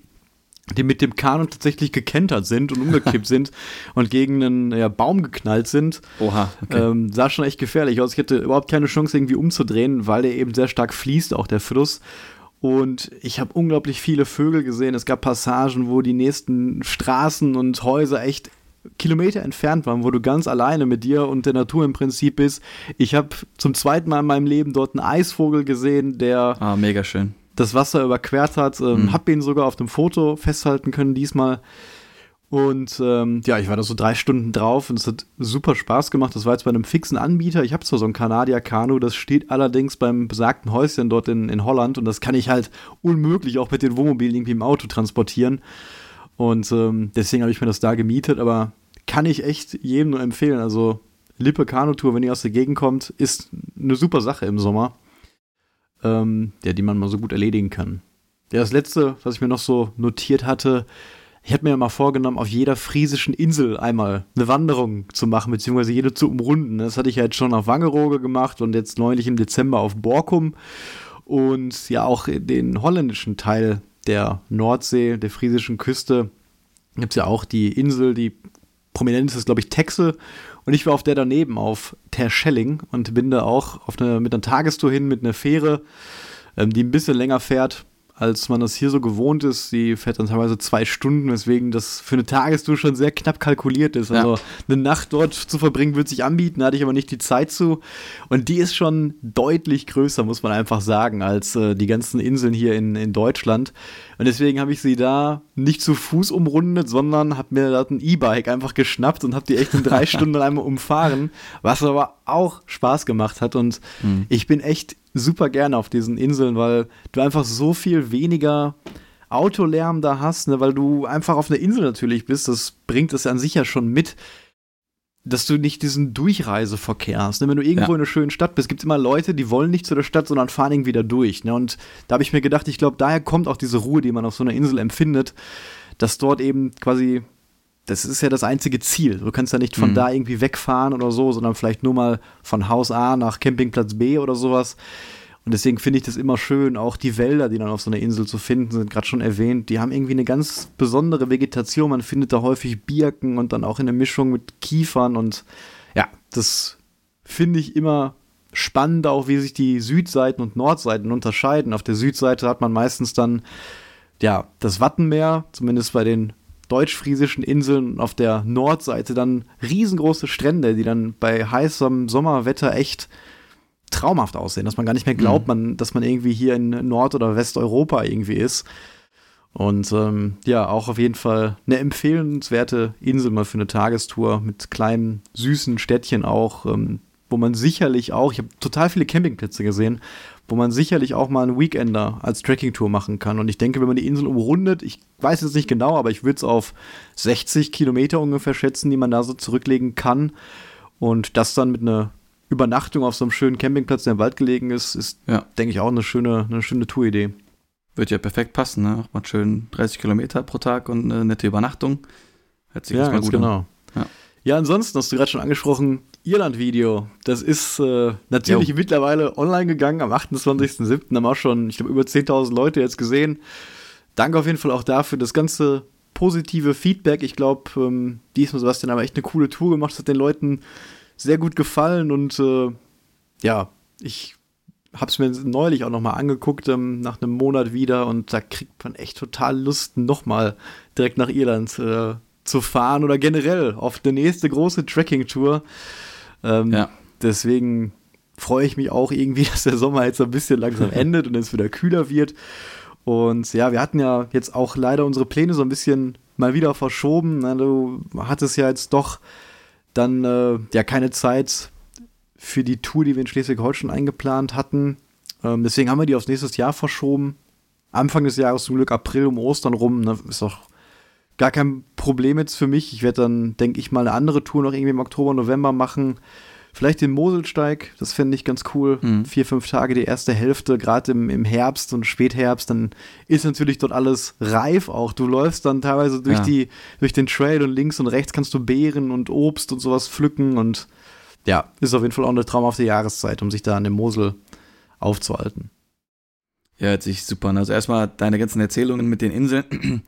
die mit dem Kanu tatsächlich gekentert sind und umgekippt sind und gegen einen ja, Baum geknallt sind. Oha. Okay. Ähm, sah schon echt gefährlich aus. Ich hätte überhaupt keine Chance, irgendwie umzudrehen, weil der eben sehr stark fließt, auch der Fluss. Und ich habe unglaublich viele Vögel gesehen. Es gab Passagen, wo die nächsten Straßen und Häuser echt Kilometer entfernt waren, wo du ganz alleine mit dir und der Natur im Prinzip bist. Ich habe zum zweiten Mal in meinem Leben dort einen Eisvogel gesehen, der ah, mega schön. das Wasser überquert hat. Ähm, mhm. Hab ihn sogar auf dem Foto festhalten können diesmal. Und ähm, ja, ich war da so drei Stunden drauf und es hat super Spaß gemacht. Das war jetzt bei einem fixen Anbieter. Ich habe zwar so ein Kanadier-Kanu, das steht allerdings beim besagten Häuschen dort in, in Holland und das kann ich halt unmöglich auch mit den Wohnmobilen irgendwie im Auto transportieren. Und ähm, deswegen habe ich mir das da gemietet, aber kann ich echt jedem nur empfehlen. Also Lippe Kanutour, wenn ihr aus der Gegend kommt, ist eine super Sache im Sommer, ähm, ja, die man mal so gut erledigen kann. Ja, das letzte, was ich mir noch so notiert hatte, ich hätte mir ja mal vorgenommen, auf jeder friesischen Insel einmal eine Wanderung zu machen, beziehungsweise jede zu umrunden. Das hatte ich ja jetzt schon auf Wangerooge gemacht und jetzt neulich im Dezember auf Borkum. Und ja, auch den holländischen Teil der Nordsee, der friesischen Küste, gibt es ja auch die Insel, die prominent ist, glaube ich, Texel. Und ich war auf der daneben, auf Terschelling und bin da auch auf eine, mit einer Tagestour hin, mit einer Fähre, ähm, die ein bisschen länger fährt als man das hier so gewohnt ist. Die fährt dann teilweise zwei Stunden, weswegen das für eine Tagestour schon sehr knapp kalkuliert ist. Also ja. eine Nacht dort zu verbringen, würde sich anbieten, hatte ich aber nicht die Zeit zu. Und die ist schon deutlich größer, muss man einfach sagen, als äh, die ganzen Inseln hier in, in Deutschland. Und deswegen habe ich sie da nicht zu Fuß umrundet, sondern habe mir da ein E-Bike einfach geschnappt und habe die echt in drei Stunden einmal umfahren, was aber auch Spaß gemacht hat. Und mhm. ich bin echt super gerne auf diesen Inseln, weil du einfach so viel weniger Autolärm da hast, ne, weil du einfach auf einer Insel natürlich bist. Das bringt es an sich ja schon mit, dass du nicht diesen Durchreiseverkehr hast. Ne? Wenn du irgendwo ja. in einer schönen Stadt bist, gibt es immer Leute, die wollen nicht zu der Stadt, sondern fahren irgendwie da durch. Ne? Und da habe ich mir gedacht, ich glaube, daher kommt auch diese Ruhe, die man auf so einer Insel empfindet, dass dort eben quasi das ist ja das einzige Ziel. Du kannst ja nicht von mhm. da irgendwie wegfahren oder so, sondern vielleicht nur mal von Haus A nach Campingplatz B oder sowas. Und deswegen finde ich das immer schön. Auch die Wälder, die dann auf so einer Insel zu finden sind, gerade schon erwähnt, die haben irgendwie eine ganz besondere Vegetation. Man findet da häufig Birken und dann auch in der Mischung mit Kiefern. Und ja, das finde ich immer spannend, auch wie sich die Südseiten und Nordseiten unterscheiden. Auf der Südseite hat man meistens dann ja das Wattenmeer, zumindest bei den deutsch-friesischen Inseln auf der Nordseite dann riesengroße Strände, die dann bei heißem Sommerwetter echt traumhaft aussehen, dass man gar nicht mehr glaubt, mhm. man, dass man irgendwie hier in Nord- oder Westeuropa irgendwie ist. Und ähm, ja, auch auf jeden Fall eine empfehlenswerte Insel mal für eine Tagestour mit kleinen, süßen Städtchen auch, ähm, wo man sicherlich auch, ich habe total viele Campingplätze gesehen, wo man sicherlich auch mal einen Weekender als Trekkingtour machen kann. Und ich denke, wenn man die Insel umrundet, ich weiß jetzt nicht genau, aber ich würde es auf 60 Kilometer ungefähr schätzen, die man da so zurücklegen kann. Und das dann mit einer Übernachtung auf so einem schönen Campingplatz, der im Wald gelegen ist, ist, ja. denke ich, auch eine schöne, eine schöne Touridee. Wird ja perfekt passen, ne? Macht schön 30 Kilometer pro Tag und eine nette Übernachtung. Hört sich ja, ganz gut genau. Ja. ja, ansonsten hast du gerade schon angesprochen, Irland-Video. Das ist äh, natürlich jo. mittlerweile online gegangen am 28.07. Haben auch schon, ich glaube, über 10.000 Leute jetzt gesehen. Danke auf jeden Fall auch dafür. Das ganze positive Feedback. Ich glaube, ähm, diesmal Sebastian aber echt eine coole Tour gemacht. Das hat den Leuten sehr gut gefallen und äh, ja, ich habe es mir neulich auch noch mal angeguckt, ähm, nach einem Monat wieder und da kriegt man echt total Lust, noch mal direkt nach Irland äh, zu fahren oder generell auf eine nächste große Trekking-Tour. Ähm, ja. Deswegen freue ich mich auch irgendwie, dass der Sommer jetzt ein bisschen langsam endet und es wieder kühler wird. Und ja, wir hatten ja jetzt auch leider unsere Pläne so ein bisschen mal wieder verschoben. Du hattest ja jetzt doch dann äh, ja keine Zeit für die Tour, die wir in Schleswig-Holstein eingeplant hatten. Ähm, deswegen haben wir die aufs nächste Jahr verschoben. Anfang des Jahres zum Glück April um Ostern rum. Ne, ist doch gar kein Problem jetzt für mich. Ich werde dann, denke ich mal, eine andere Tour noch irgendwie im Oktober, November machen. Vielleicht den Moselsteig, das fände ich ganz cool. Mhm. Vier, fünf Tage die erste Hälfte, gerade im, im Herbst und Spätherbst, dann ist natürlich dort alles reif auch. Du läufst dann teilweise durch, ja. die, durch den Trail und links und rechts kannst du Beeren und Obst und sowas pflücken und ja, ist auf jeden Fall auch eine traumhafte Jahreszeit, um sich da an dem Mosel aufzuhalten. Ja, hört sich super an. Also erstmal deine ganzen Erzählungen mit den Inseln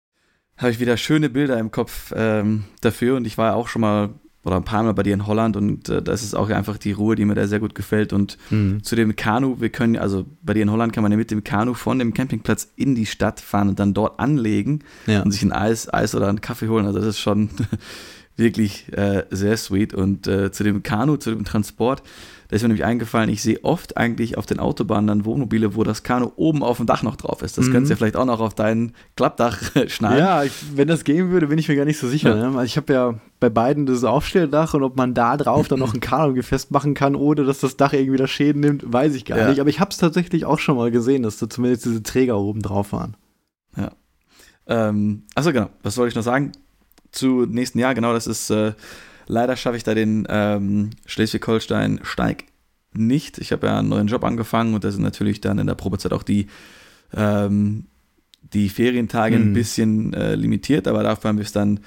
habe ich wieder schöne Bilder im Kopf ähm, dafür und ich war auch schon mal oder ein paar Mal bei dir in Holland und äh, das ist auch einfach die Ruhe, die mir da sehr gut gefällt. Und mhm. zu dem Kanu, wir können, also bei dir in Holland kann man ja mit dem Kanu von dem Campingplatz in die Stadt fahren und dann dort anlegen ja. und sich ein Eis, Eis oder einen Kaffee holen. Also das ist schon wirklich äh, sehr sweet. Und äh, zu dem Kanu, zu dem Transport, da ist mir nämlich eingefallen, ich sehe oft eigentlich auf den Autobahnen dann Wohnmobile, wo das Kanu oben auf dem Dach noch drauf ist. Das mhm. könntest du ja vielleicht auch noch auf dein Klappdach schnallen. Ja, ich, wenn das gehen würde, bin ich mir gar nicht so sicher. Ja. Ne? Ich habe ja bei beiden das Aufstelldach und ob man da drauf dann noch ein Kanu festmachen kann, ohne dass das Dach irgendwie das Schäden nimmt, weiß ich gar ja. nicht. Aber ich habe es tatsächlich auch schon mal gesehen, dass da zumindest diese Träger oben drauf waren. Ja. Ähm, achso, genau. Was wollte ich noch sagen? Zu nächsten Jahr, genau, das ist äh, Leider schaffe ich da den ähm, Schleswig-Holstein-Steig nicht. Ich habe ja einen neuen Job angefangen und da sind natürlich dann in der Probezeit auch die, ähm, die Ferientage hm. ein bisschen äh, limitiert, aber dafür haben wir es dann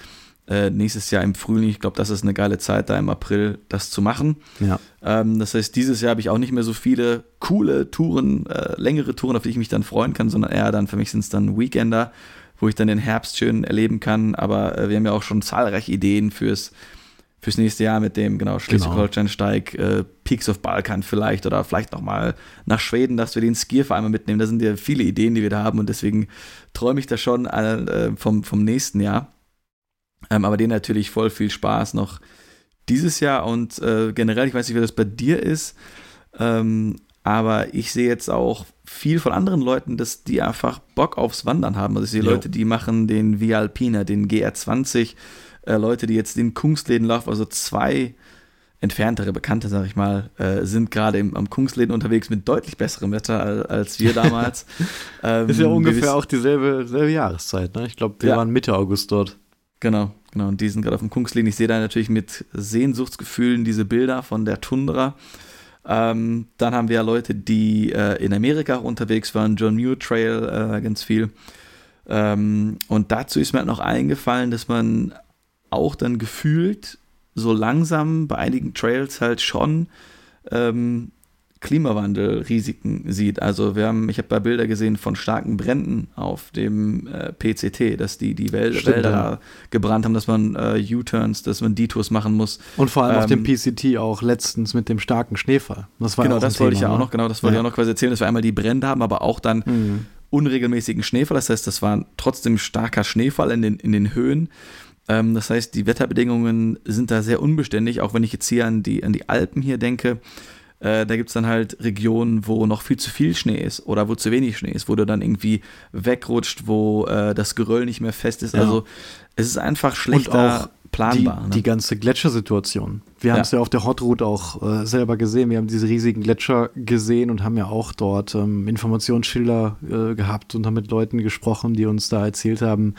äh, nächstes Jahr im Frühling. Ich glaube, das ist eine geile Zeit, da im April das zu machen. Ja. Ähm, das heißt, dieses Jahr habe ich auch nicht mehr so viele coole Touren, äh, längere Touren, auf die ich mich dann freuen kann, sondern eher dann für mich sind es dann Weekender, wo ich dann den Herbst schön erleben kann. Aber äh, wir haben ja auch schon zahlreiche Ideen fürs fürs nächste Jahr mit dem, genau, Schleswig-Holstein-Steig, äh, Peaks of Balkan vielleicht oder vielleicht nochmal nach Schweden, dass wir den Skierverein einmal mitnehmen. Da sind ja viele Ideen, die wir da haben und deswegen träume ich da schon äh, vom, vom nächsten Jahr. Ähm, aber denen natürlich voll viel Spaß noch dieses Jahr und äh, generell, ich weiß nicht, wie das bei dir ist, ähm, aber ich sehe jetzt auch viel von anderen Leuten, dass die einfach Bock aufs Wandern haben. Also ich sehe jo. Leute, die machen den Via Alpina, den GR20, äh, Leute, die jetzt den Kungsläden laufen, also zwei entferntere Bekannte, sag ich mal, äh, sind gerade am Kungsläden unterwegs mit deutlich besserem Wetter als, als wir damals. ähm, ist ja ungefähr auch dieselbe, dieselbe Jahreszeit, ne? Ich glaube, wir ja. waren Mitte August dort. Genau, genau. Und die sind gerade auf dem Kungsläden. Ich sehe da natürlich mit Sehnsuchtsgefühlen diese Bilder von der Tundra. Ähm, dann haben wir ja Leute, die äh, in Amerika unterwegs waren, John Muir Trail äh, ganz viel. Ähm, und dazu ist mir halt noch eingefallen, dass man auch dann gefühlt so langsam bei einigen Trails halt schon ähm, Klimawandelrisiken sieht. Also wir haben, ich habe da Bilder gesehen von starken Bränden auf dem äh, PCT, dass die die Wäl Stimmt, Wälder ja. gebrannt haben, dass man äh, U-Turns, dass man Detours machen muss. Und vor allem ähm, auf dem ähm, PCT auch letztens mit dem starken Schneefall. Das war genau, das wollte ich ja auch noch, genau, das wollte ja. ich auch noch quasi erzählen, dass wir einmal die Brände haben, aber auch dann mhm. unregelmäßigen Schneefall. Das heißt, das war trotzdem starker Schneefall in den, in den Höhen. Ähm, das heißt, die Wetterbedingungen sind da sehr unbeständig, auch wenn ich jetzt hier an die, an die Alpen hier denke äh, da gibt es dann halt Regionen, wo noch viel zu viel Schnee ist oder wo zu wenig Schnee ist, wo du dann irgendwie wegrutscht, wo äh, das Geröll nicht mehr fest ist. Ja. Also es ist einfach schlechter planbar. Die, ne? die ganze Gletschersituation. Wir haben es ja. auf der Hot Route auch äh, selber gesehen. Wir haben diese riesigen Gletscher gesehen und haben ja auch dort ähm, Informationsschilder äh, gehabt und haben mit Leuten gesprochen, die uns da erzählt haben,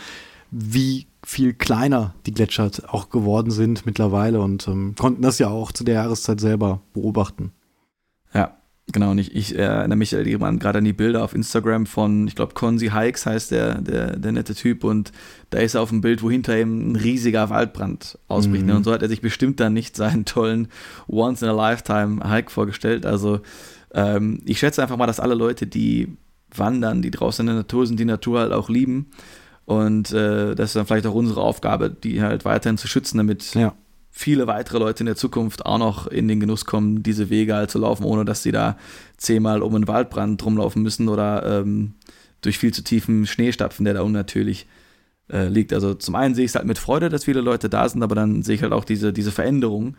wie viel kleiner die Gletscher auch geworden sind mittlerweile und ähm, konnten das ja auch zu der Jahreszeit selber beobachten. Ja, genau. Und ich, ich erinnere mich gerade an die Bilder auf Instagram von, ich glaube, Konzi Hikes heißt der, der, der nette Typ. Und da ist er auf dem Bild, wo hinter ihm ein riesiger Waldbrand ausbricht. Ne? Mhm. Und so hat er sich bestimmt dann nicht seinen tollen Once-in-a-Lifetime-Hike vorgestellt. Also ähm, ich schätze einfach mal, dass alle Leute, die wandern, die draußen in der Natur sind, die Natur halt auch lieben. Und äh, das ist dann vielleicht auch unsere Aufgabe, die halt weiterhin zu schützen, damit ja viele weitere Leute in der Zukunft auch noch in den Genuss kommen, diese Wege halt zu laufen, ohne dass sie da zehnmal um einen Waldbrand rumlaufen müssen oder ähm, durch viel zu tiefen Schnee stapfen, der da unnatürlich äh, liegt. Also zum einen sehe ich es halt mit Freude, dass viele Leute da sind, aber dann sehe ich halt auch diese, diese Veränderung,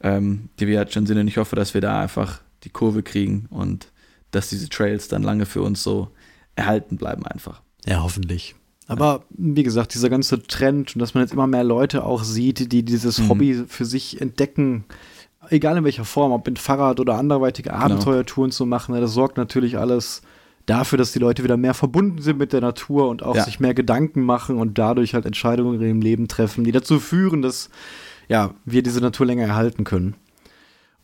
ähm, die wir halt schon sind. Und ich hoffe, dass wir da einfach die Kurve kriegen und dass diese Trails dann lange für uns so erhalten bleiben einfach. Ja, hoffentlich. Aber wie gesagt, dieser ganze Trend und dass man jetzt immer mehr Leute auch sieht, die dieses mhm. Hobby für sich entdecken, egal in welcher Form, ob mit Fahrrad oder anderweitige genau. Abenteuertouren zu machen, das sorgt natürlich alles dafür, dass die Leute wieder mehr verbunden sind mit der Natur und auch ja. sich mehr Gedanken machen und dadurch halt Entscheidungen in ihrem Leben treffen, die dazu führen, dass ja, wir diese Natur länger erhalten können.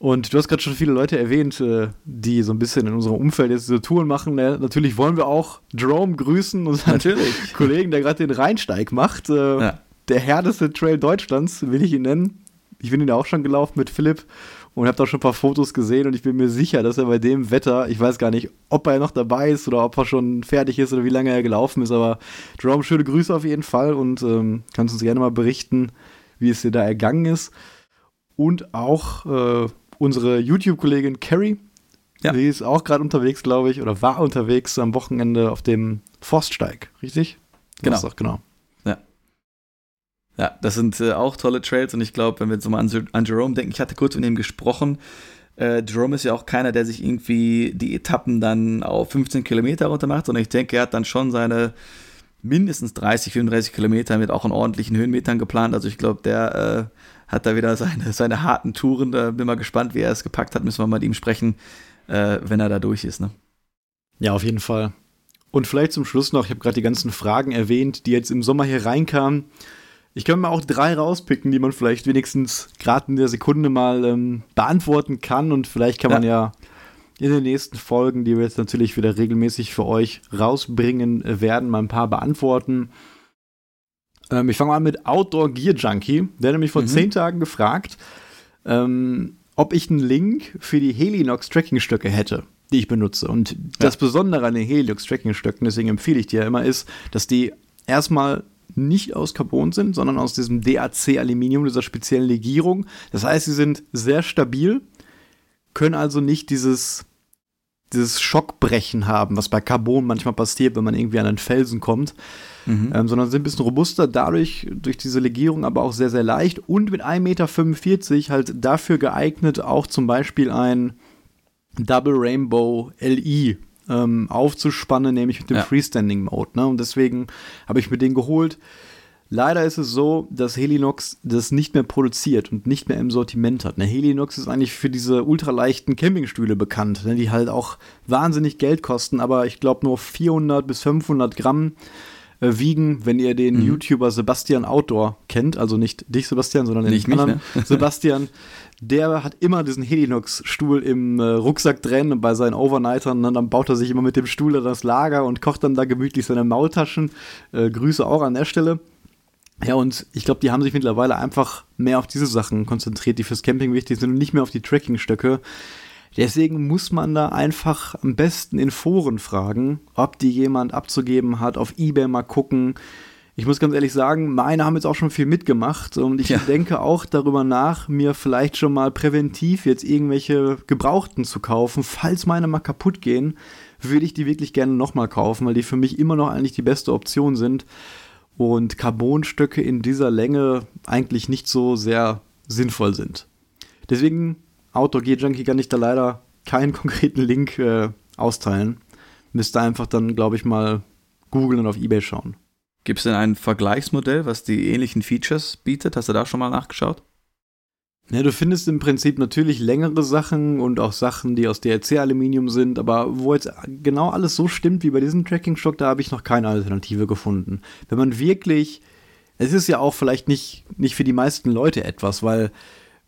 Und du hast gerade schon viele Leute erwähnt, äh, die so ein bisschen in unserem Umfeld jetzt diese Touren machen. Natürlich wollen wir auch Jerome grüßen, unseren Natürlich. Kollegen, der gerade den Rheinsteig macht. Äh, ja. Der härteste Trail Deutschlands, will ich ihn nennen. Ich bin ihn ja auch schon gelaufen mit Philipp und habe da schon ein paar Fotos gesehen und ich bin mir sicher, dass er bei dem Wetter, ich weiß gar nicht, ob er noch dabei ist oder ob er schon fertig ist oder wie lange er gelaufen ist, aber Jerome, schöne Grüße auf jeden Fall und ähm, kannst uns gerne mal berichten, wie es dir da ergangen ist. Und auch äh, unsere YouTube-Kollegin Carrie, ja. die ist auch gerade unterwegs, glaube ich, oder war unterwegs am Wochenende auf dem Forststeig, richtig? Genau. Auch, genau. Ja. Ja, das sind äh, auch tolle Trails und ich glaube, wenn wir jetzt mal an, an, Jerome denken, ich hatte kurz mit ihm gesprochen. Äh, Jerome ist ja auch keiner, der sich irgendwie die Etappen dann auf 15 Kilometer runter macht, sondern ich denke, er hat dann schon seine mindestens 30, 34 Kilometer mit auch in ordentlichen Höhenmetern geplant. Also ich glaube, der äh, hat da wieder seine, seine harten Touren. Da bin mal gespannt, wie er es gepackt hat. Müssen wir mal mit ihm sprechen, äh, wenn er da durch ist. Ne? Ja, auf jeden Fall. Und vielleicht zum Schluss noch, ich habe gerade die ganzen Fragen erwähnt, die jetzt im Sommer hier reinkamen. Ich kann mir auch drei rauspicken, die man vielleicht wenigstens gerade in der Sekunde mal ähm, beantworten kann. Und vielleicht kann man ja. ja in den nächsten Folgen, die wir jetzt natürlich wieder regelmäßig für euch rausbringen werden, mal ein paar beantworten. Ähm, ich fange mal an mit Outdoor Gear Junkie. Der hat nämlich vor mhm. zehn Tagen gefragt, ähm, ob ich einen Link für die Helinox Tracking-Stöcke hätte, die ich benutze. Und ja. das Besondere an den Helinox Tracking-Stöcken, deswegen empfehle ich dir ja immer, ist, dass die erstmal nicht aus Carbon sind, sondern aus diesem DAC-Aluminium, dieser speziellen Legierung. Das heißt, sie sind sehr stabil, können also nicht dieses, dieses Schockbrechen haben, was bei Carbon manchmal passiert, wenn man irgendwie an einen Felsen kommt. Mhm. Ähm, sondern sind ein bisschen robuster, dadurch durch diese Legierung aber auch sehr, sehr leicht und mit 1,45 Meter halt dafür geeignet, auch zum Beispiel ein Double Rainbow LI ähm, aufzuspannen, nämlich mit dem ja. Freestanding Mode. Ne? Und deswegen habe ich mir den geholt. Leider ist es so, dass Helinox das nicht mehr produziert und nicht mehr im Sortiment hat. Ne, Helinox ist eigentlich für diese ultraleichten Campingstühle bekannt, ne, die halt auch wahnsinnig Geld kosten, aber ich glaube nur 400 bis 500 Gramm äh, wiegen, wenn ihr den mhm. YouTuber Sebastian Outdoor kennt, also nicht dich Sebastian, sondern den nicht anderen mich, ne? Sebastian, der hat immer diesen Helinox-Stuhl im äh, Rucksack drin bei seinen Overnightern. Und dann baut er sich immer mit dem Stuhl da das Lager und kocht dann da gemütlich seine Maultaschen. Äh, Grüße auch an der Stelle. Ja, und ich glaube, die haben sich mittlerweile einfach mehr auf diese Sachen konzentriert, die fürs Camping wichtig sind und nicht mehr auf die Tracking-Stöcke. Deswegen muss man da einfach am besten in Foren fragen, ob die jemand abzugeben hat, auf Ebay mal gucken. Ich muss ganz ehrlich sagen, meine haben jetzt auch schon viel mitgemacht und ich ja. denke auch darüber nach, mir vielleicht schon mal präventiv jetzt irgendwelche Gebrauchten zu kaufen. Falls meine mal kaputt gehen, würde ich die wirklich gerne nochmal kaufen, weil die für mich immer noch eigentlich die beste Option sind und Carbonstöcke in dieser Länge eigentlich nicht so sehr sinnvoll sind. Deswegen, Outdoor Gear Junkie kann ich da leider keinen konkreten Link äh, austeilen. Müsste einfach dann, glaube ich, mal googeln und auf Ebay schauen. Gibt es denn ein Vergleichsmodell, was die ähnlichen Features bietet? Hast du da schon mal nachgeschaut? Ja, du findest im Prinzip natürlich längere Sachen und auch Sachen, die aus DRC-Aluminium sind, aber wo jetzt genau alles so stimmt wie bei diesem Tracking-Stock, da habe ich noch keine Alternative gefunden. Wenn man wirklich, es ist ja auch vielleicht nicht, nicht für die meisten Leute etwas, weil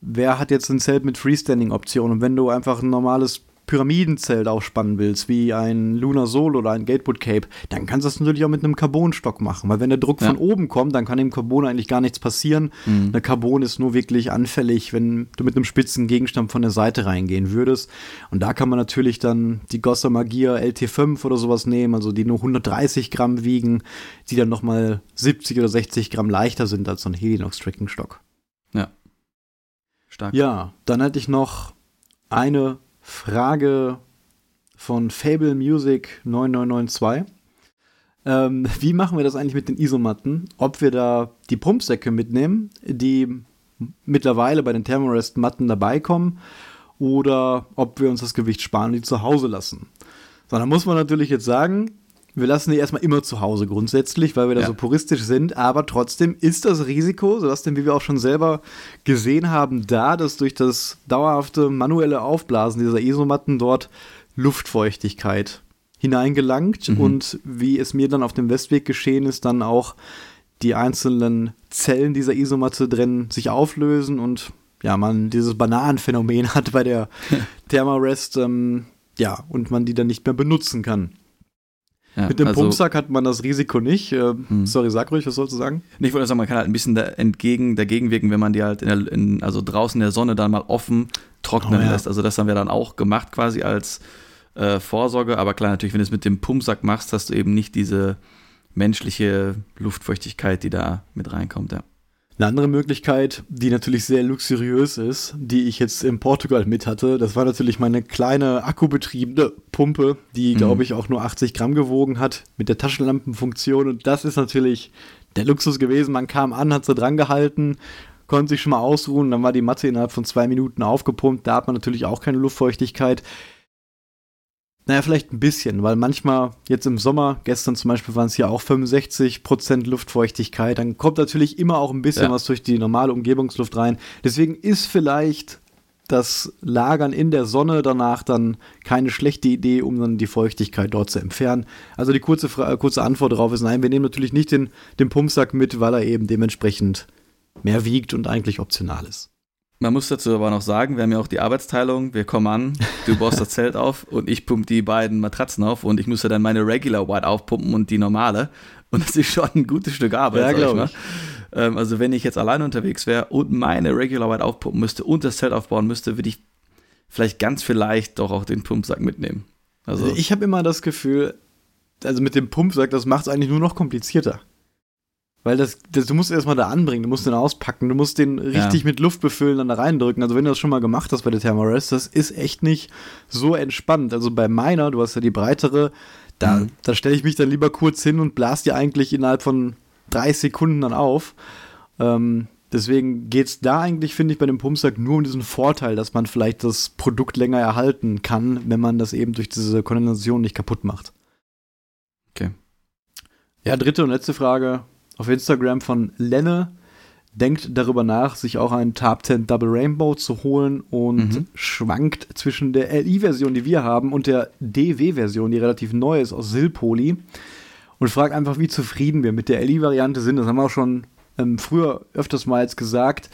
wer hat jetzt ein Zelt mit Freestanding-Option und wenn du einfach ein normales Pyramidenzelt aufspannen willst, wie ein Lunar Soul oder ein Gatewood Cape, dann kannst du das natürlich auch mit einem Carbonstock machen. Weil wenn der Druck ja. von oben kommt, dann kann dem Carbon eigentlich gar nichts passieren. Mhm. Der Carbon ist nur wirklich anfällig, wenn du mit einem spitzen Gegenstand von der Seite reingehen würdest. Und da kann man natürlich dann die Gossa Magia LT5 oder sowas nehmen, also die nur 130 Gramm wiegen, die dann nochmal 70 oder 60 Gramm leichter sind als so ein Helinox Tracking Stock. Ja. Stark. Ja, dann hätte ich noch eine Frage von Fable Music 9992. Ähm, wie machen wir das eigentlich mit den Isomatten? Ob wir da die Pumpsäcke mitnehmen, die mittlerweile bei den Thermarest-Matten dabei kommen, oder ob wir uns das Gewicht sparen und die zu Hause lassen. So, dann muss man natürlich jetzt sagen, wir lassen die erstmal immer zu Hause grundsätzlich, weil wir da ja. so puristisch sind. Aber trotzdem ist das Risiko, so dass denn, wie wir auch schon selber gesehen haben, da, dass durch das dauerhafte manuelle Aufblasen dieser Isomatten dort Luftfeuchtigkeit hineingelangt mhm. und wie es mir dann auf dem Westweg geschehen ist, dann auch die einzelnen Zellen dieser Isomatte drin sich auflösen und ja, man dieses Bananenphänomen hat bei der Thermarest, ähm, ja, und man die dann nicht mehr benutzen kann. Ja, Mit dem also, Pumpsack hat man das Risiko nicht. Äh, hm. Sorry, sag ruhig, was sollst du sagen? Ich wollte sagen, man kann halt ein bisschen da entgegen, dagegen wirken, wenn man die halt in der, in, also draußen in der Sonne dann mal offen trocknen oh, ja. lässt. Also das haben wir dann auch gemacht quasi als äh, Vorsorge. Aber klar, natürlich, wenn du es mit dem Pumpsack machst, hast du eben nicht diese menschliche Luftfeuchtigkeit, die da mit reinkommt. Ja. Eine andere Möglichkeit, die natürlich sehr luxuriös ist, die ich jetzt in Portugal mit hatte, das war natürlich meine kleine akkubetriebene Pumpe, die, mhm. glaube ich, auch nur 80 Gramm gewogen hat, mit der Taschenlampenfunktion. Und das ist natürlich der Luxus gewesen. Man kam an, hat sie dran gehalten, konnte sich schon mal ausruhen, dann war die Matte innerhalb von zwei Minuten aufgepumpt. Da hat man natürlich auch keine Luftfeuchtigkeit. Naja, vielleicht ein bisschen, weil manchmal jetzt im Sommer, gestern zum Beispiel waren es ja auch 65% Luftfeuchtigkeit, dann kommt natürlich immer auch ein bisschen ja. was durch die normale Umgebungsluft rein. Deswegen ist vielleicht das Lagern in der Sonne danach dann keine schlechte Idee, um dann die Feuchtigkeit dort zu entfernen. Also die kurze, kurze Antwort darauf ist nein, wir nehmen natürlich nicht den, den Pumpsack mit, weil er eben dementsprechend mehr wiegt und eigentlich optional ist. Man muss dazu aber noch sagen, wir haben ja auch die Arbeitsteilung. Wir kommen an, du baust das Zelt auf und ich pumpe die beiden Matratzen auf und ich muss ja dann meine Regular White aufpumpen und die normale. Und das ist schon ein gutes Stück Arbeit, ja, glaube ich. Ähm, also wenn ich jetzt alleine unterwegs wäre und meine Regular White aufpumpen müsste und das Zelt aufbauen müsste, würde ich vielleicht ganz vielleicht doch auch den Pumpsack mitnehmen. Also ich habe immer das Gefühl, also mit dem Pumpsack, das macht es eigentlich nur noch komplizierter. Weil das, das du musst erstmal da anbringen, du musst den auspacken, du musst den richtig ja. mit Luft befüllen, dann da reindrücken. Also wenn du das schon mal gemacht hast bei der Thermarest, das ist echt nicht so entspannt. Also bei meiner, du hast ja die breitere, da, mhm. da stelle ich mich dann lieber kurz hin und blas die eigentlich innerhalb von drei Sekunden dann auf. Ähm, deswegen geht es da eigentlich, finde ich, bei dem Pumpsack nur um diesen Vorteil, dass man vielleicht das Produkt länger erhalten kann, wenn man das eben durch diese Kondensation nicht kaputt macht. Okay. Ja, dritte und letzte Frage auf Instagram von Lenne denkt darüber nach, sich auch einen Tab 10 Double Rainbow zu holen und mhm. schwankt zwischen der LI-Version, die wir haben, und der DW-Version, die relativ neu ist aus Silpoly. Und fragt einfach, wie zufrieden wir mit der LI-Variante sind. Das haben wir auch schon ähm, früher öfters mal jetzt gesagt.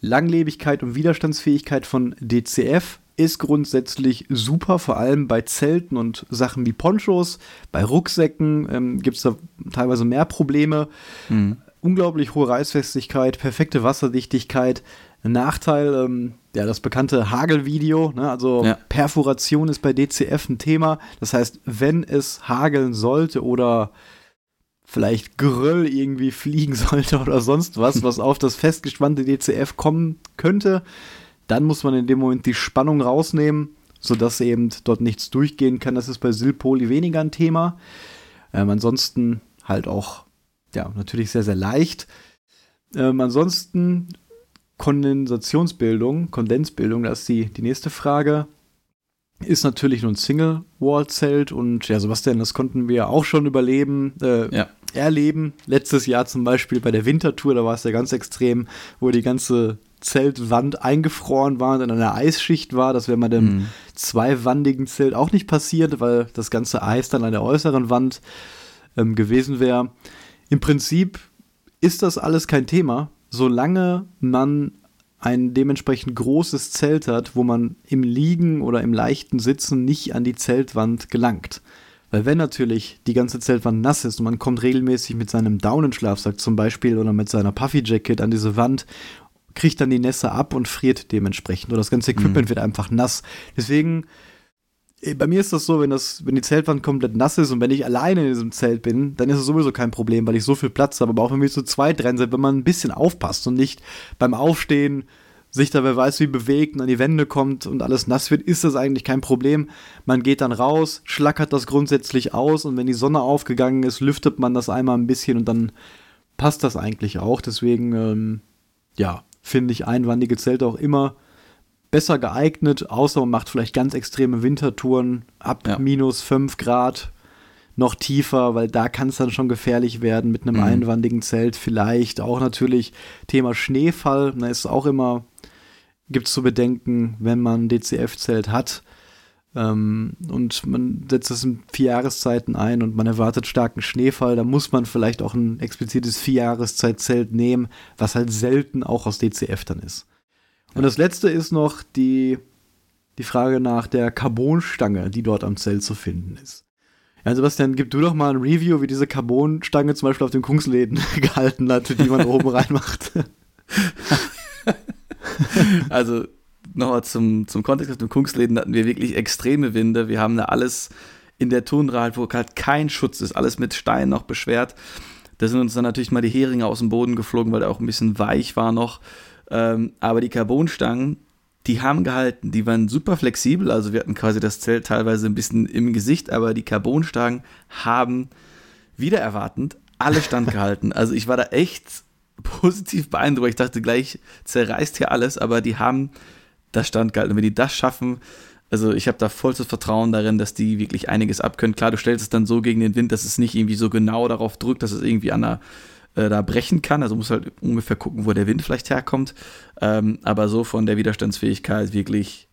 Langlebigkeit und Widerstandsfähigkeit von DCF ist grundsätzlich super, vor allem bei Zelten und Sachen wie Ponchos. Bei Rucksäcken ähm, gibt es da teilweise mehr Probleme. Mhm. Unglaublich hohe Reißfestigkeit, perfekte Wasserdichtigkeit. Nachteil, ähm, ja, das bekannte Hagelvideo, ne? also ja. Perforation ist bei DCF ein Thema. Das heißt, wenn es hageln sollte oder vielleicht Geröll irgendwie fliegen sollte oder sonst was, was auf das festgespannte DCF kommen könnte, dann muss man in dem Moment die Spannung rausnehmen, sodass eben dort nichts durchgehen kann. Das ist bei Silpoli weniger ein Thema. Ähm, ansonsten halt auch, ja, natürlich sehr, sehr leicht. Ähm, ansonsten Kondensationsbildung, Kondensbildung, das ist die, die nächste Frage. Ist natürlich nur ein Single-Wall-Zelt und ja, Sebastian, das konnten wir auch schon überleben, äh, ja. erleben. Letztes Jahr zum Beispiel bei der Wintertour, da war es ja ganz extrem, wo die ganze Zeltwand eingefroren war und in einer Eisschicht war. Das wäre bei dem mhm. zweiwandigen Zelt auch nicht passiert, weil das ganze Eis dann an der äußeren Wand ähm, gewesen wäre. Im Prinzip ist das alles kein Thema, solange man ein dementsprechend großes Zelt hat, wo man im Liegen oder im leichten Sitzen nicht an die Zeltwand gelangt. Weil wenn natürlich die ganze Zeltwand nass ist und man kommt regelmäßig mit seinem Daunenschlafsack zum Beispiel oder mit seiner Puffy Jacket an diese Wand kriegt dann die Nässe ab und friert dementsprechend. Oder das ganze Equipment mhm. wird einfach nass. Deswegen, bei mir ist das so, wenn, das, wenn die Zeltwand komplett nass ist und wenn ich alleine in diesem Zelt bin, dann ist es sowieso kein Problem, weil ich so viel Platz habe. Aber auch wenn wir zu zweit drin sind, wenn man ein bisschen aufpasst und nicht beim Aufstehen sich da wer weiß wie bewegt und an die Wände kommt und alles nass wird, ist das eigentlich kein Problem. Man geht dann raus, schlackert das grundsätzlich aus und wenn die Sonne aufgegangen ist, lüftet man das einmal ein bisschen und dann passt das eigentlich auch. Deswegen, ähm, ja, finde ich einwandige Zelte auch immer besser geeignet, außer man macht vielleicht ganz extreme Wintertouren ab ja. minus 5 Grad noch tiefer, weil da kann es dann schon gefährlich werden mit einem mhm. einwandigen Zelt. Vielleicht auch natürlich Thema Schneefall, da ist auch immer, gibt es zu bedenken, wenn man DCF-Zelt hat. Ähm, und man setzt es in vier Jahreszeiten ein und man erwartet starken Schneefall, da muss man vielleicht auch ein explizites Vierjahreszeitzelt nehmen, was halt selten auch aus DCF dann ist. Und das letzte ist noch die, die Frage nach der Carbonstange, die dort am Zelt zu finden ist. Ja, Sebastian, gib du doch mal ein Review, wie diese Carbonstange zum Beispiel auf den Kungsläden gehalten hat, die man oben reinmacht. also nochmal zum, zum Kontext, auf dem Kungsläden hatten wir wirklich extreme Winde. Wir haben da alles in der Tundra halt, wo halt kein Schutz ist, alles mit Steinen noch beschwert. Da sind uns dann natürlich mal die Heringe aus dem Boden geflogen, weil der auch ein bisschen weich war noch. Ähm, aber die Carbonstangen, die haben gehalten, die waren super flexibel, also wir hatten quasi das Zelt teilweise ein bisschen im Gesicht, aber die Carbonstangen haben wieder erwartend alle standgehalten. Also ich war da echt positiv beeindruckt. Ich dachte gleich, zerreißt hier alles, aber die haben das standgehalten. Und wenn die das schaffen, also ich habe da vollstes Vertrauen darin, dass die wirklich einiges abkönnen. Klar, du stellst es dann so gegen den Wind, dass es nicht irgendwie so genau darauf drückt, dass es irgendwie an der, äh, da brechen kann. Also muss halt ungefähr gucken, wo der Wind vielleicht herkommt. Ähm, aber so von der Widerstandsfähigkeit wirklich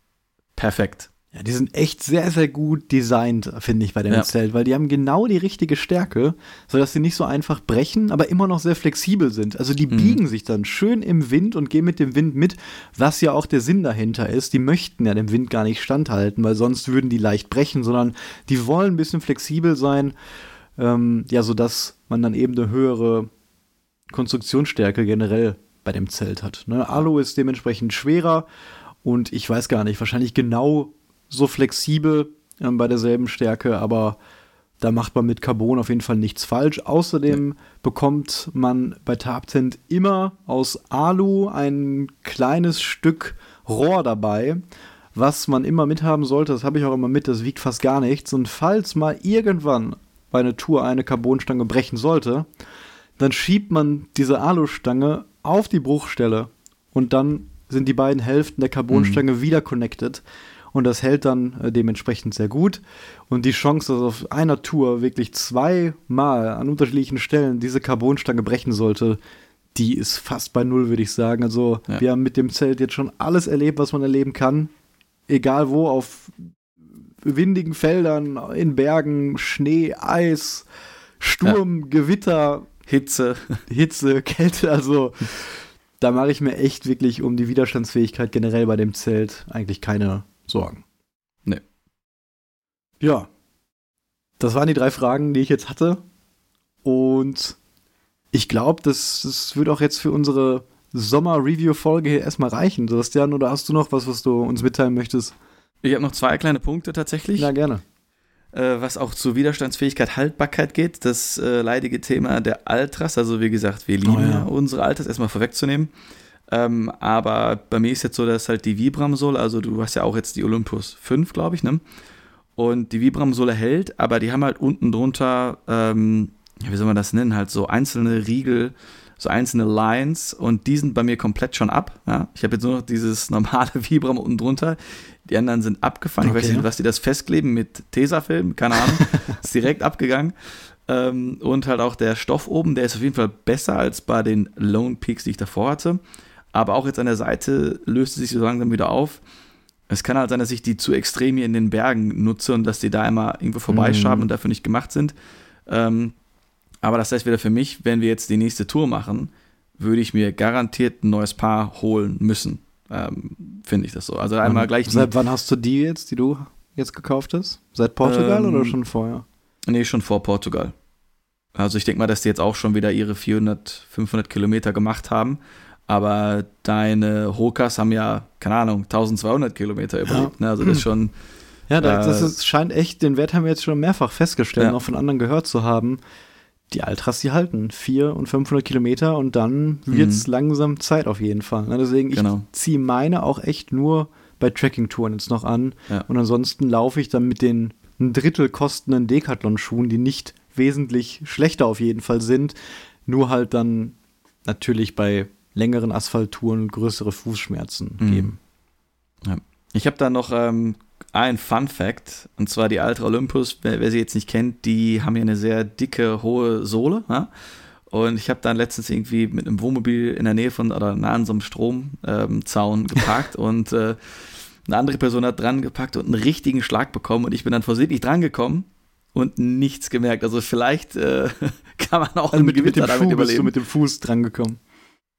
perfekt. Ja, die sind echt sehr, sehr gut designt, finde ich, bei dem ja. Zelt, weil die haben genau die richtige Stärke, sodass sie nicht so einfach brechen, aber immer noch sehr flexibel sind. Also die mhm. biegen sich dann schön im Wind und gehen mit dem Wind mit, was ja auch der Sinn dahinter ist. Die möchten ja dem Wind gar nicht standhalten, weil sonst würden die leicht brechen, sondern die wollen ein bisschen flexibel sein, ähm, ja, sodass man dann eben eine höhere Konstruktionsstärke generell bei dem Zelt hat. Ne? Alu ist dementsprechend schwerer und ich weiß gar nicht, wahrscheinlich genau so flexibel ähm, bei derselben Stärke, aber Da macht man mit Carbon auf jeden Fall nichts falsch. Außerdem ja. bekommt man bei Tabtent immer aus Alu ein kleines Stück Rohr dabei, was man immer mithaben sollte. Das habe ich auch immer mit. Das wiegt fast gar nichts. Und falls mal irgendwann bei einer Tour eine Carbonstange brechen sollte, dann schiebt man diese Alustange auf die Bruchstelle und dann sind die beiden Hälften der Carbonstange mhm. wieder connected und das hält dann äh, dementsprechend sehr gut. Und die Chance, dass auf einer Tour wirklich zweimal an unterschiedlichen Stellen diese Carbonstange brechen sollte, die ist fast bei null, würde ich sagen. Also ja. wir haben mit dem Zelt jetzt schon alles erlebt, was man erleben kann. Egal wo, auf windigen Feldern, in Bergen, Schnee, Eis, Sturm, ja. Gewitter. Hitze. Hitze, Kälte, also da mache ich mir echt wirklich um die Widerstandsfähigkeit generell bei dem Zelt eigentlich keine Sorgen. Nee. Ja. Das waren die drei Fragen, die ich jetzt hatte. Und ich glaube, das, das wird auch jetzt für unsere Sommer-Review-Folge hier erstmal reichen. Sebastian, oder hast du noch was, was du uns mitteilen möchtest? Ich habe noch zwei kleine Punkte tatsächlich. Ja, gerne. Äh, was auch zu Widerstandsfähigkeit, Haltbarkeit geht. Das äh, leidige Thema der Altras. Also, wie gesagt, wir lieben oh, ja. unsere Altras, erstmal vorwegzunehmen. Ähm, aber bei mir ist jetzt so, dass halt die Vibram-Sohle, also du hast ja auch jetzt die Olympus 5, glaube ich, ne? Und die Vibram-Sohle hält, aber die haben halt unten drunter, ähm, wie soll man das nennen, halt so einzelne Riegel, so einzelne Lines und die sind bei mir komplett schon ab. Ja? Ich habe jetzt nur noch dieses normale Vibram unten drunter. Die anderen sind abgefangen. Okay. Ich weiß nicht, was die das festkleben mit Tesafilm, keine Ahnung. ist direkt abgegangen. Ähm, und halt auch der Stoff oben, der ist auf jeden Fall besser als bei den Lone Peaks, die ich davor hatte. Aber auch jetzt an der Seite löst es sich so langsam wieder auf. Es kann halt sein, dass ich die zu extrem hier in den Bergen nutze und dass die da immer irgendwo vorbeischaben mm. und dafür nicht gemacht sind. Ähm, aber das heißt wieder für mich, wenn wir jetzt die nächste Tour machen, würde ich mir garantiert ein neues Paar holen müssen. Ähm, Finde ich das so. Also einmal und gleich. Seit wann hast du die jetzt, die du jetzt gekauft hast? Seit Portugal ähm, oder schon vorher? Nee, schon vor Portugal. Also ich denke mal, dass die jetzt auch schon wieder ihre 400, 500 Kilometer gemacht haben. Aber deine Hokas haben ja, keine Ahnung, 1200 Kilometer überlebt. Ja. Ne? Also das ist schon. Ja, das, das äh, scheint echt, den Wert haben wir jetzt schon mehrfach festgestellt, ja. auch von anderen gehört zu haben. Die Altras, die halten 400 und 500 Kilometer und dann wird es mhm. langsam Zeit auf jeden Fall. Ne? Deswegen, ich genau. ziehe meine auch echt nur bei Tracking-Touren jetzt noch an. Ja. Und ansonsten laufe ich dann mit den ein Drittel kostenden Decathlon-Schuhen, die nicht wesentlich schlechter auf jeden Fall sind, nur halt dann natürlich bei längeren Asphalttouren größere Fußschmerzen mhm. geben. Ja. Ich habe da noch ähm, ein Fun Fact, und zwar die Ultra Olympus, wer, wer, sie jetzt nicht kennt, die haben ja eine sehr dicke, hohe Sohle. Ja? Und ich habe dann letztens irgendwie mit einem Wohnmobil in der Nähe von oder nah an so einem Stromzaun ähm, geparkt und äh, eine andere Person hat dran gepackt und einen richtigen Schlag bekommen und ich bin dann versehentlich dran gekommen und nichts gemerkt. Also vielleicht äh, kann man auch also mit, mit dem Schuh bist du mit dem Fuß dran gekommen.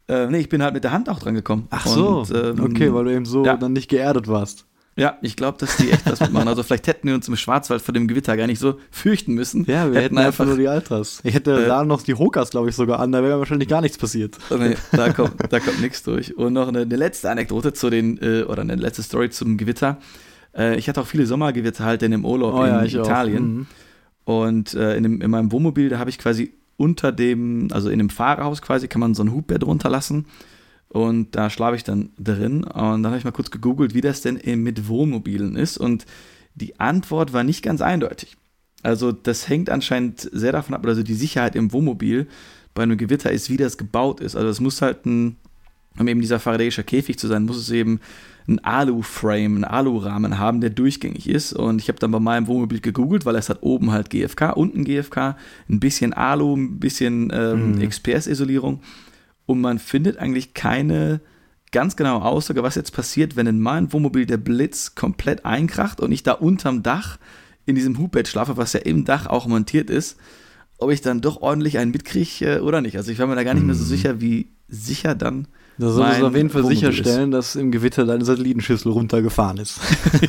Äh, nee, ich bin halt mit der Hand auch dran gekommen. Ach so, und, ähm, okay, weil du eben so ja. dann nicht geerdet warst. Ja, ich glaube, dass die echt was mitmachen. Also vielleicht hätten wir uns im Schwarzwald vor dem Gewitter gar nicht so fürchten müssen. Ja, wir hätten, hätten einfach nur die Altras. Ich hätte äh, da noch die Hokas, glaube ich, sogar an, da wäre wahrscheinlich gar nichts passiert. Nee, da kommt, da kommt nichts durch. Und noch eine, eine, letzte Anekdote zu den, äh, oder eine letzte Story zum Gewitter. Äh, ich hatte auch viele Sommergewitter halt in dem Urlaub oh, in ja, Italien. Mhm. Und äh, in, dem, in meinem Wohnmobil, da habe ich quasi unter dem, also in dem Fahrerhaus quasi, kann man so ein Hubbett runterlassen. Und da schlafe ich dann drin. Und dann habe ich mal kurz gegoogelt, wie das denn mit Wohnmobilen ist. Und die Antwort war nicht ganz eindeutig. Also das hängt anscheinend sehr davon ab, also die Sicherheit im Wohnmobil bei einem Gewitter ist, wie das gebaut ist. Also es muss halt ein, um eben dieser faradäischer Käfig zu sein, muss es eben ein Alu-Frame, einen Alu-Rahmen haben, der durchgängig ist. Und ich habe dann bei meinem Wohnmobil gegoogelt, weil es hat oben halt GFK, unten GFK, ein bisschen Alu, ein bisschen ähm, mhm. XPS-Isolierung und man findet eigentlich keine ganz genaue Aussage, was jetzt passiert, wenn in meinem Wohnmobil der Blitz komplett einkracht und ich da unterm Dach in diesem Hubbett schlafe, was ja im Dach auch montiert ist, ob ich dann doch ordentlich einen mitkriege äh, oder nicht. Also ich war mir da gar nicht mehr so mhm. sicher, wie sicher dann. Da solltest du auf jeden Fall sicherstellen, ist. dass im Gewitter deine Satellitenschüssel runtergefahren ist.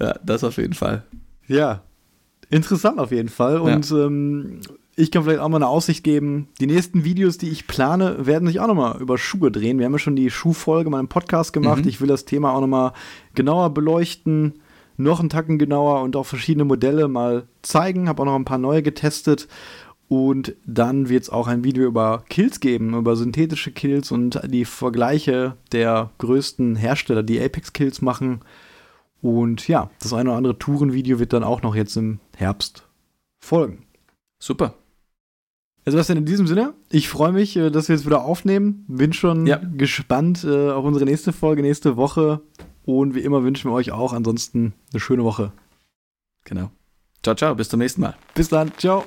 ja, das auf jeden Fall. Ja, interessant auf jeden Fall. Und ja. ähm, ich kann vielleicht auch mal eine Aussicht geben. Die nächsten Videos, die ich plane, werden sich auch nochmal über Schuhe drehen. Wir haben ja schon die Schuhfolge im Podcast gemacht. Mhm. Ich will das Thema auch nochmal genauer beleuchten. noch einen Tacken genauer und auch verschiedene Modelle mal zeigen. Habe auch noch ein paar neue getestet. Und dann wird es auch ein Video über Kills geben, über synthetische Kills und die Vergleiche der größten Hersteller, die Apex Kills machen. Und ja, das eine oder andere Tourenvideo wird dann auch noch jetzt im Herbst folgen. Super. Also was denn in diesem Sinne? Ich freue mich, äh, dass wir jetzt wieder aufnehmen. Bin schon ja. gespannt äh, auf unsere nächste Folge, nächste Woche. Und wie immer wünschen wir euch auch ansonsten eine schöne Woche. Genau. Ciao, ciao, bis zum nächsten Mal. Bis dann, ciao.